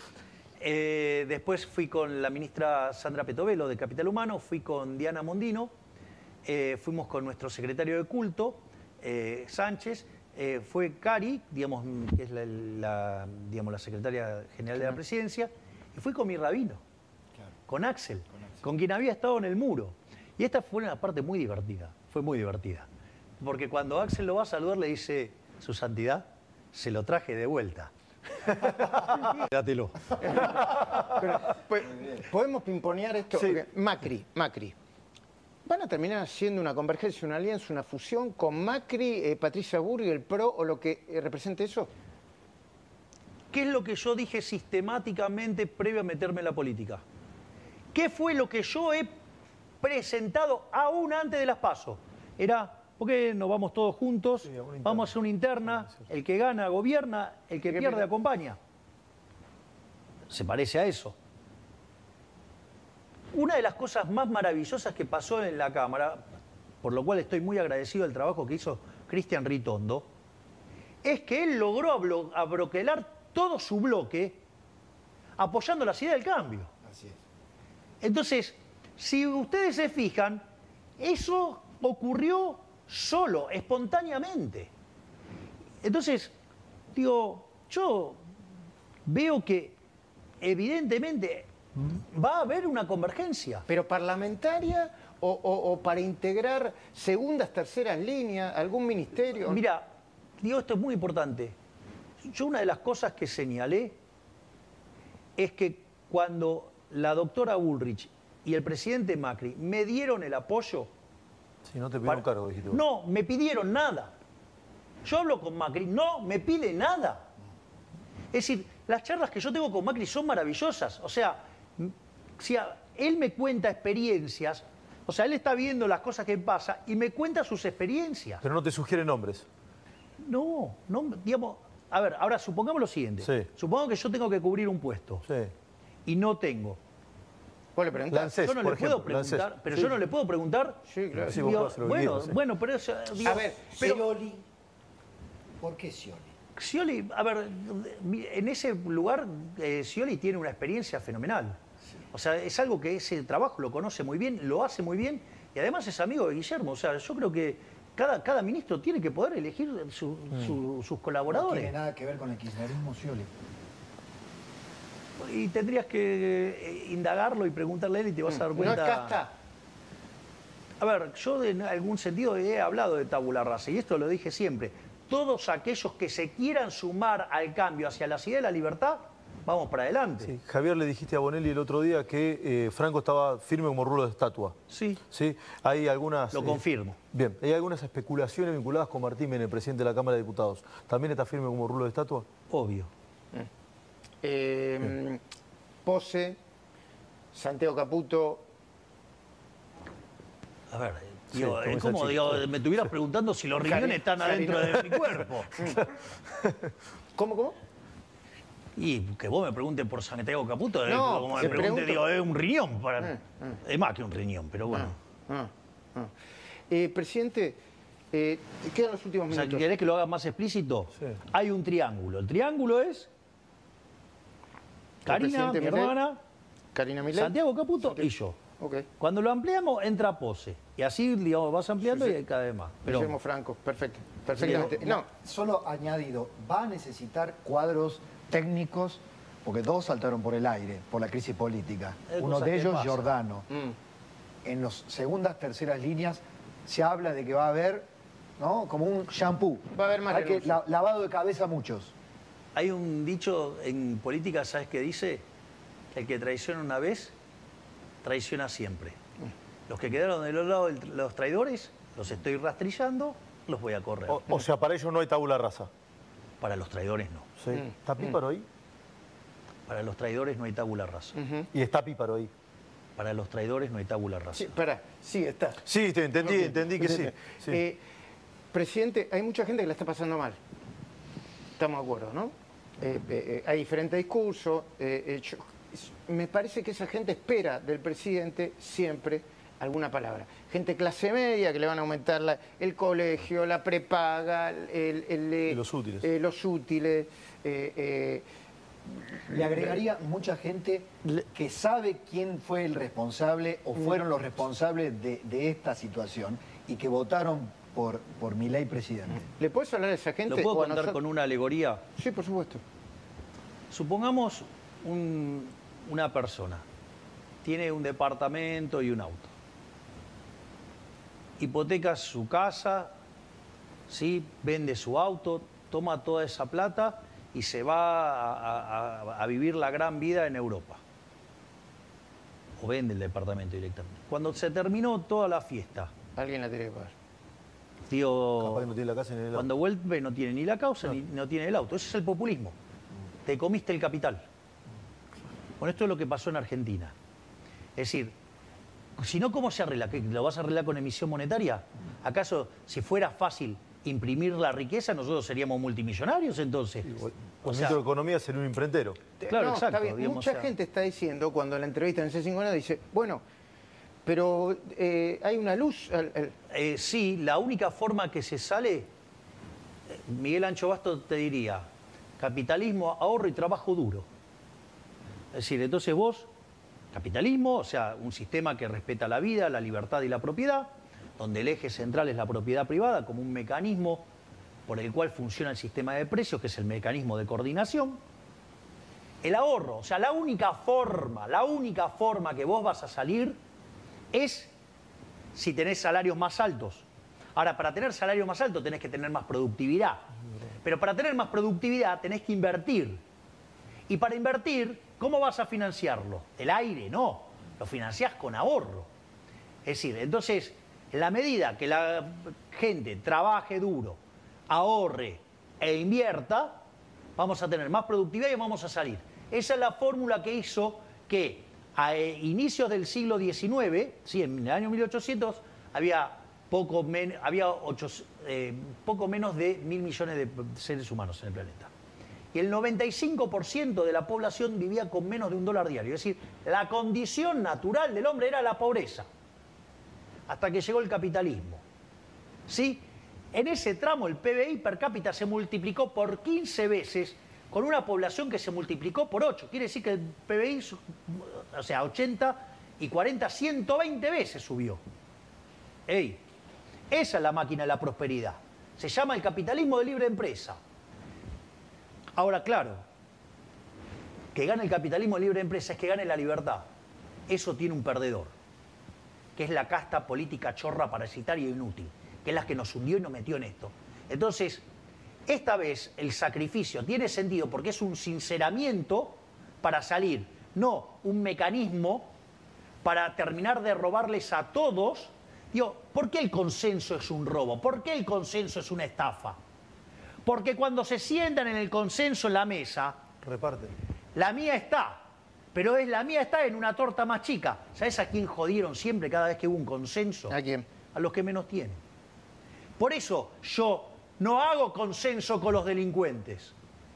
Eh, después fui con la ministra Sandra Petovelo de Capital Humano, fui con Diana Mondino, eh, fuimos con nuestro secretario de culto, eh, Sánchez, eh, fue Cari, digamos, que es la, la, digamos, la secretaria general de la presidencia, y fui con mi rabino, con Axel, con quien había estado en el muro. Y esta fue una parte muy divertida, fue muy divertida. Porque cuando Axel lo va a saludar le dice, su santidad, se lo traje de vuelta. Dátelo. Pues, ¿Podemos pimponear esto? Macri, Macri. ¿Van a terminar haciendo una convergencia, una alianza, una fusión con Macri, eh, Patricia Burri, el PRO o lo que eh, represente eso? ¿Qué es lo que yo dije sistemáticamente previo a meterme en la política? ¿Qué fue lo que yo he presentado aún antes de las pasos? Era, ¿por qué no vamos todos juntos? Sí, vamos a hacer una interna, el que gana gobierna, el que ¿Qué pierde acompaña. Se parece a eso. Una de las cosas más maravillosas que pasó en la Cámara, por lo cual estoy muy agradecido del trabajo que hizo Cristian Ritondo, es que él logró abroquelar todo su bloque apoyando las ideas del cambio. Así es. Entonces, si ustedes se fijan, eso ocurrió solo, espontáneamente. Entonces, digo, yo veo que evidentemente va a haber una convergencia. ¿Pero parlamentaria o, o- o para integrar segundas, terceras líneas, algún ministerio? Mira, digo, esto es muy importante. Yo una de las cosas que señalé es que cuando la doctora Bullrich y el presidente Macri me dieron el apoyo, Si no te pido para- un cargo, dijiste vos. no, me pidieron nada. Yo hablo con Macri, no me pide nada. Es decir, las charlas que yo tengo con Macri son maravillosas. O sea, si a- él me cuenta experiencias, o sea, él está viendo las cosas que pasa y me cuenta sus experiencias. Pero no te sugiere nombres. No, no, digamos, a ver, ahora supongamos lo siguiente. Sí. Supongo que yo tengo que cubrir un puesto Sí. y no tengo. ¿Vos le preguntás? Lancés, yo no por le puedo ejemplo, Lancés. preguntar, pero Sí. yo no le puedo preguntar. Sí, claro. Sí, vos Digo, podés hacer lo que bueno, bueno, pero eso, digo, A ver, pero Scioli. ¿Por qué Scioli? Scioli, a ver, en ese lugar eh, Scioli tiene una experiencia fenomenal. O sea, es algo que ese trabajo lo conoce muy bien, lo hace muy bien y además es amigo de Guillermo. O sea, yo creo que cada, cada ministro tiene que poder elegir su- su- sus No colaboradores. tiene nada que ver con el kirchnerismo Scioli. Y tendrías que eh, indagarlo y preguntarle a él y te vas a dar No cuenta. es casta. A ver, yo en algún sentido he hablado de tabula rasa y esto lo dije siempre. Todos aquellos que se quieran sumar al cambio hacia la ciudad de la libertad, vamos para adelante. Sí, Javier, le dijiste a Bonelli el otro día que eh, Franco estaba firme como rulo de estatua. Sí, Sí, hay algunas. lo eh, confirmo. Bien, hay algunas especulaciones vinculadas con Martín Menem, presidente de la Cámara de Diputados. ¿También está firme como rulo de estatua? Obvio. Eh, Pose, Santiago Caputo, A ver, digo, es como digo, me estuvieras preguntando si los riñones Cari- están adentro de mi cuerpo. ¿cómo, cómo? Y que vos me preguntes por Santiago Caputo, es No, como me se pregunte, pregunto- digo, es un riñón. Para... Mm, Es más que un riñón, pero bueno. Ah, ah. Eh, presidente, eh, quedan los últimos O sea, minutos. ¿querés que lo haga más explícito? Sí. Hay un triángulo. El triángulo es Karina, mi hermana, Karina. Santiago Caputo y yo. Ok. Cuando lo ampliamos, entra Pose. Y así, digamos, vas ampliando Sí, y sí. hay cada vez más. Pero Guillermo Franco, perfecto. Perfectamente. No, Solo añadido, va a necesitar cuadros técnicos, porque dos saltaron por el aire por la crisis política. Es Uno de ellos, pasa. Giordano. mm, En las segundas, terceras líneas se habla de que va a haber, ¿no? Como un shampoo. Va a haber más Hay que la- lavado de cabeza a muchos. Hay un dicho en política, ¿sabes qué dice? Que el que traiciona una vez, traiciona siempre. Los que quedaron del otro lado de los traidores, los estoy rastrillando, los voy a correr. O, o sea, para ellos no hay tabula rasa. Para los traidores no. Sí. ¿Está Píparo ahí? Para los traidores no hay tabula rasa. Y está Píparo ahí. Para los traidores no hay tabula rasa. Sí, pará, sí, está. Sí, te entendí, entendí que sí. sí. Eh, presidente, hay mucha gente que la está pasando mal. Estamos de acuerdo, ¿no? Eh, eh, eh, hay diferentes discursos. eh, eh, yo- me parece que esa gente espera del presidente siempre alguna palabra. Gente clase media que le van a aumentar la- el colegio, la prepaga, el, los útiles. eh, los útiles, eh, eh, Le agregaría mucha gente que sabe quién fue el responsable o fueron los responsables de, de esta situación y que votaron por, por mi ley presidente. ¿Le puedes hablar a esa gente? ¿Lo puedo contar nosotros? con una alegoría? Sí, por supuesto. Supongamos un- una persona, tiene un departamento y un auto. Hipoteca su casa ¿sí? vende su auto, toma toda esa plata y se va a, a- a vivir la gran vida en Europa. O vende el departamento directamente. Cuando se terminó toda la fiesta, Alguien la tiene que pagar. Tío, Capaz que no tiene la casa ni el auto. cuando vuelve no tiene ni la causa ni no tiene el auto. Ese es el populismo. Te comiste el capital. Bueno, esto es lo que pasó en Argentina. Es decir, si no, ¿cómo se arregla? ¿Que ¿Lo vas a arreglar con emisión monetaria? ¿Acaso si fuera fácil imprimir la riqueza, nosotros seríamos multimillonarios entonces? El O sea, ministro de Economía sería un imprentero. Claro, No, está exacto, bien. digamos, Mucha o sea- gente está diciendo, cuando en la entrevista en C5N dice, bueno, pero eh, hay una luz. al- Eh, sí, la única forma que se sale, eh, Miguel Ancho Basto te diría, capitalismo, ahorro y trabajo duro. Es decir, entonces vos, capitalismo, o sea, un sistema que respeta la vida, la libertad y la propiedad, donde el eje central es la propiedad privada como un mecanismo por el cual funciona el sistema de precios, que es el mecanismo de coordinación. El ahorro, o sea, la única forma, la única forma que vos vas a salir es si tenés salarios más altos. Ahora, para tener salarios más altos tenés que tener más productividad. Pero para tener más productividad tenés que invertir. Y para invertir, ¿cómo vas a financiarlo? ¿El aire? No. Lo financiás con ahorro. Es decir, entonces, en la medida que la gente trabaje duro, ahorre e invierta, vamos a tener más productividad y vamos a salir. Esa es la fórmula que hizo que a eh, inicios del siglo XIX, sí, en el año 1800, había eh, poco menos de mil millones de seres humanos en el planeta. Y el 95% de la población vivía con menos de un dólar diario. Es decir, la condición natural del hombre era la pobreza. Hasta que llegó el capitalismo. ¿Sí? En ese tramo el PBI per cápita se multiplicó por 15 veces con una población que se multiplicó por 8. Quiere decir que el PBI, o sea, 80 y 40, 120 veces subió. Ey, esa es la máquina de la prosperidad. Se llama el capitalismo de libre empresa. Ahora, claro, que gane el capitalismo de libre empresa es que gane la libertad. Eso tiene un perdedor, que es la casta política chorra, parasitaria e inútil, que es la que nos hundió y nos metió en esto. Entonces, esta vez el sacrificio tiene sentido porque es un sinceramiento para salir, no un mecanismo para terminar de robarles a todos. Digo, ¿por qué el consenso es un robo? ¿Por qué el consenso es una estafa? Porque cuando se sientan en el consenso en la mesa, Reparte. la mía está, pero es la mía está en una torta más chica. ¿Sabes a quién jodieron siempre cada vez que hubo un consenso? ¿A quién? A los que menos tienen. Por eso yo no hago consenso con los delincuentes.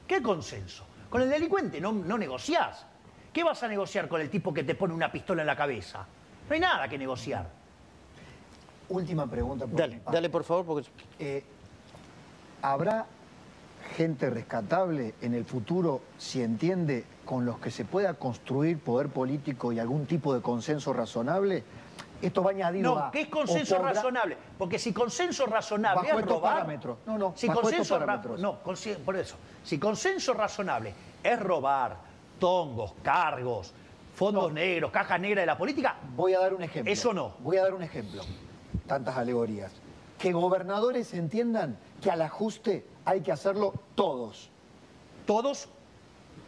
¿Qué consenso? Con el delincuente no, no negociás. ¿Qué vas a negociar con el tipo que te pone una pistola en la cabeza? No hay nada que negociar. Última pregunta. por Dale, dale por favor, porque Eh, ¿Habrá gente rescatable en el futuro, si entiende, con los que se pueda construir poder político y algún tipo de consenso razonable? Esto va añadido No, a... ¿qué es consenso podrá- razonable? Porque si consenso razonable Bajo es estos robar. parámetros. No, no, si bajo consenso estos ra- no, consi- por eso. Si consenso razonable es robar, tongos, cargos, fondos No. negros, caja negra de la política, Voy a dar un ejemplo. Eso no. Voy a dar un ejemplo. Tantas alegorías. Que gobernadores entiendan que al ajuste hay que hacerlo todos. todos,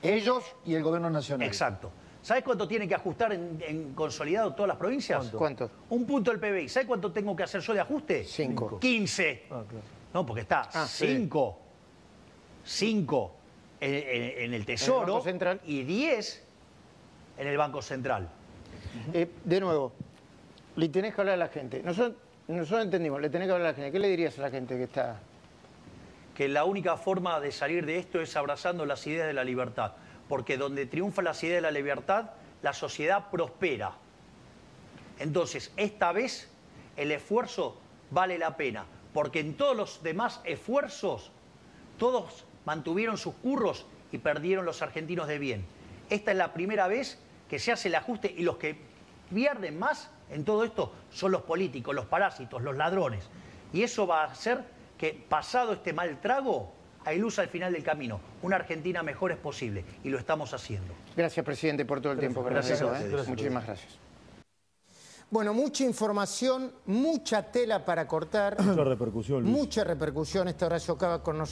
Ellos y el gobierno nacional. exacto. ¿Sabes cuánto tiene que ajustar en, en consolidado todas las provincias? ¿Cuánto? Un punto del PBI. ¿Sabes cuánto tengo que hacer yo de ajuste? Cinco. 15. Ah, claro. No, porque está Ah, sí. 5, 5 en, en- en el Tesoro Central. y 10 en el Banco Central. Eh, de nuevo, le tenés que hablar a la gente. Nosotros, nosotros entendimos, le tenés que hablar a la gente. ¿Qué le dirías a la gente que está...? Que la única forma de salir de esto es abrazando las ideas de la libertad. Porque donde triunfa las ideas de la libertad, la sociedad prospera. Entonces, esta vez el esfuerzo vale la pena. Porque en todos los demás esfuerzos, todos mantuvieron sus curros y perdieron los argentinos de bien. Esta es la primera vez que se hace el ajuste y los que pierden más en todo esto son los políticos, los parásitos, los ladrones. Y eso va a hacer que, pasado este mal trago, hay luz al final del camino. Una Argentina mejor es posible y lo estamos haciendo. Gracias, presidente, por todo el tiempo que Gracias a dedicó, ustedes. ¿eh? Gracias. Muchísimas gracias. Bueno, mucha información, mucha tela para cortar, Mucha repercusión, Luis. mucha repercusión. Esta hora acaba con nosotros.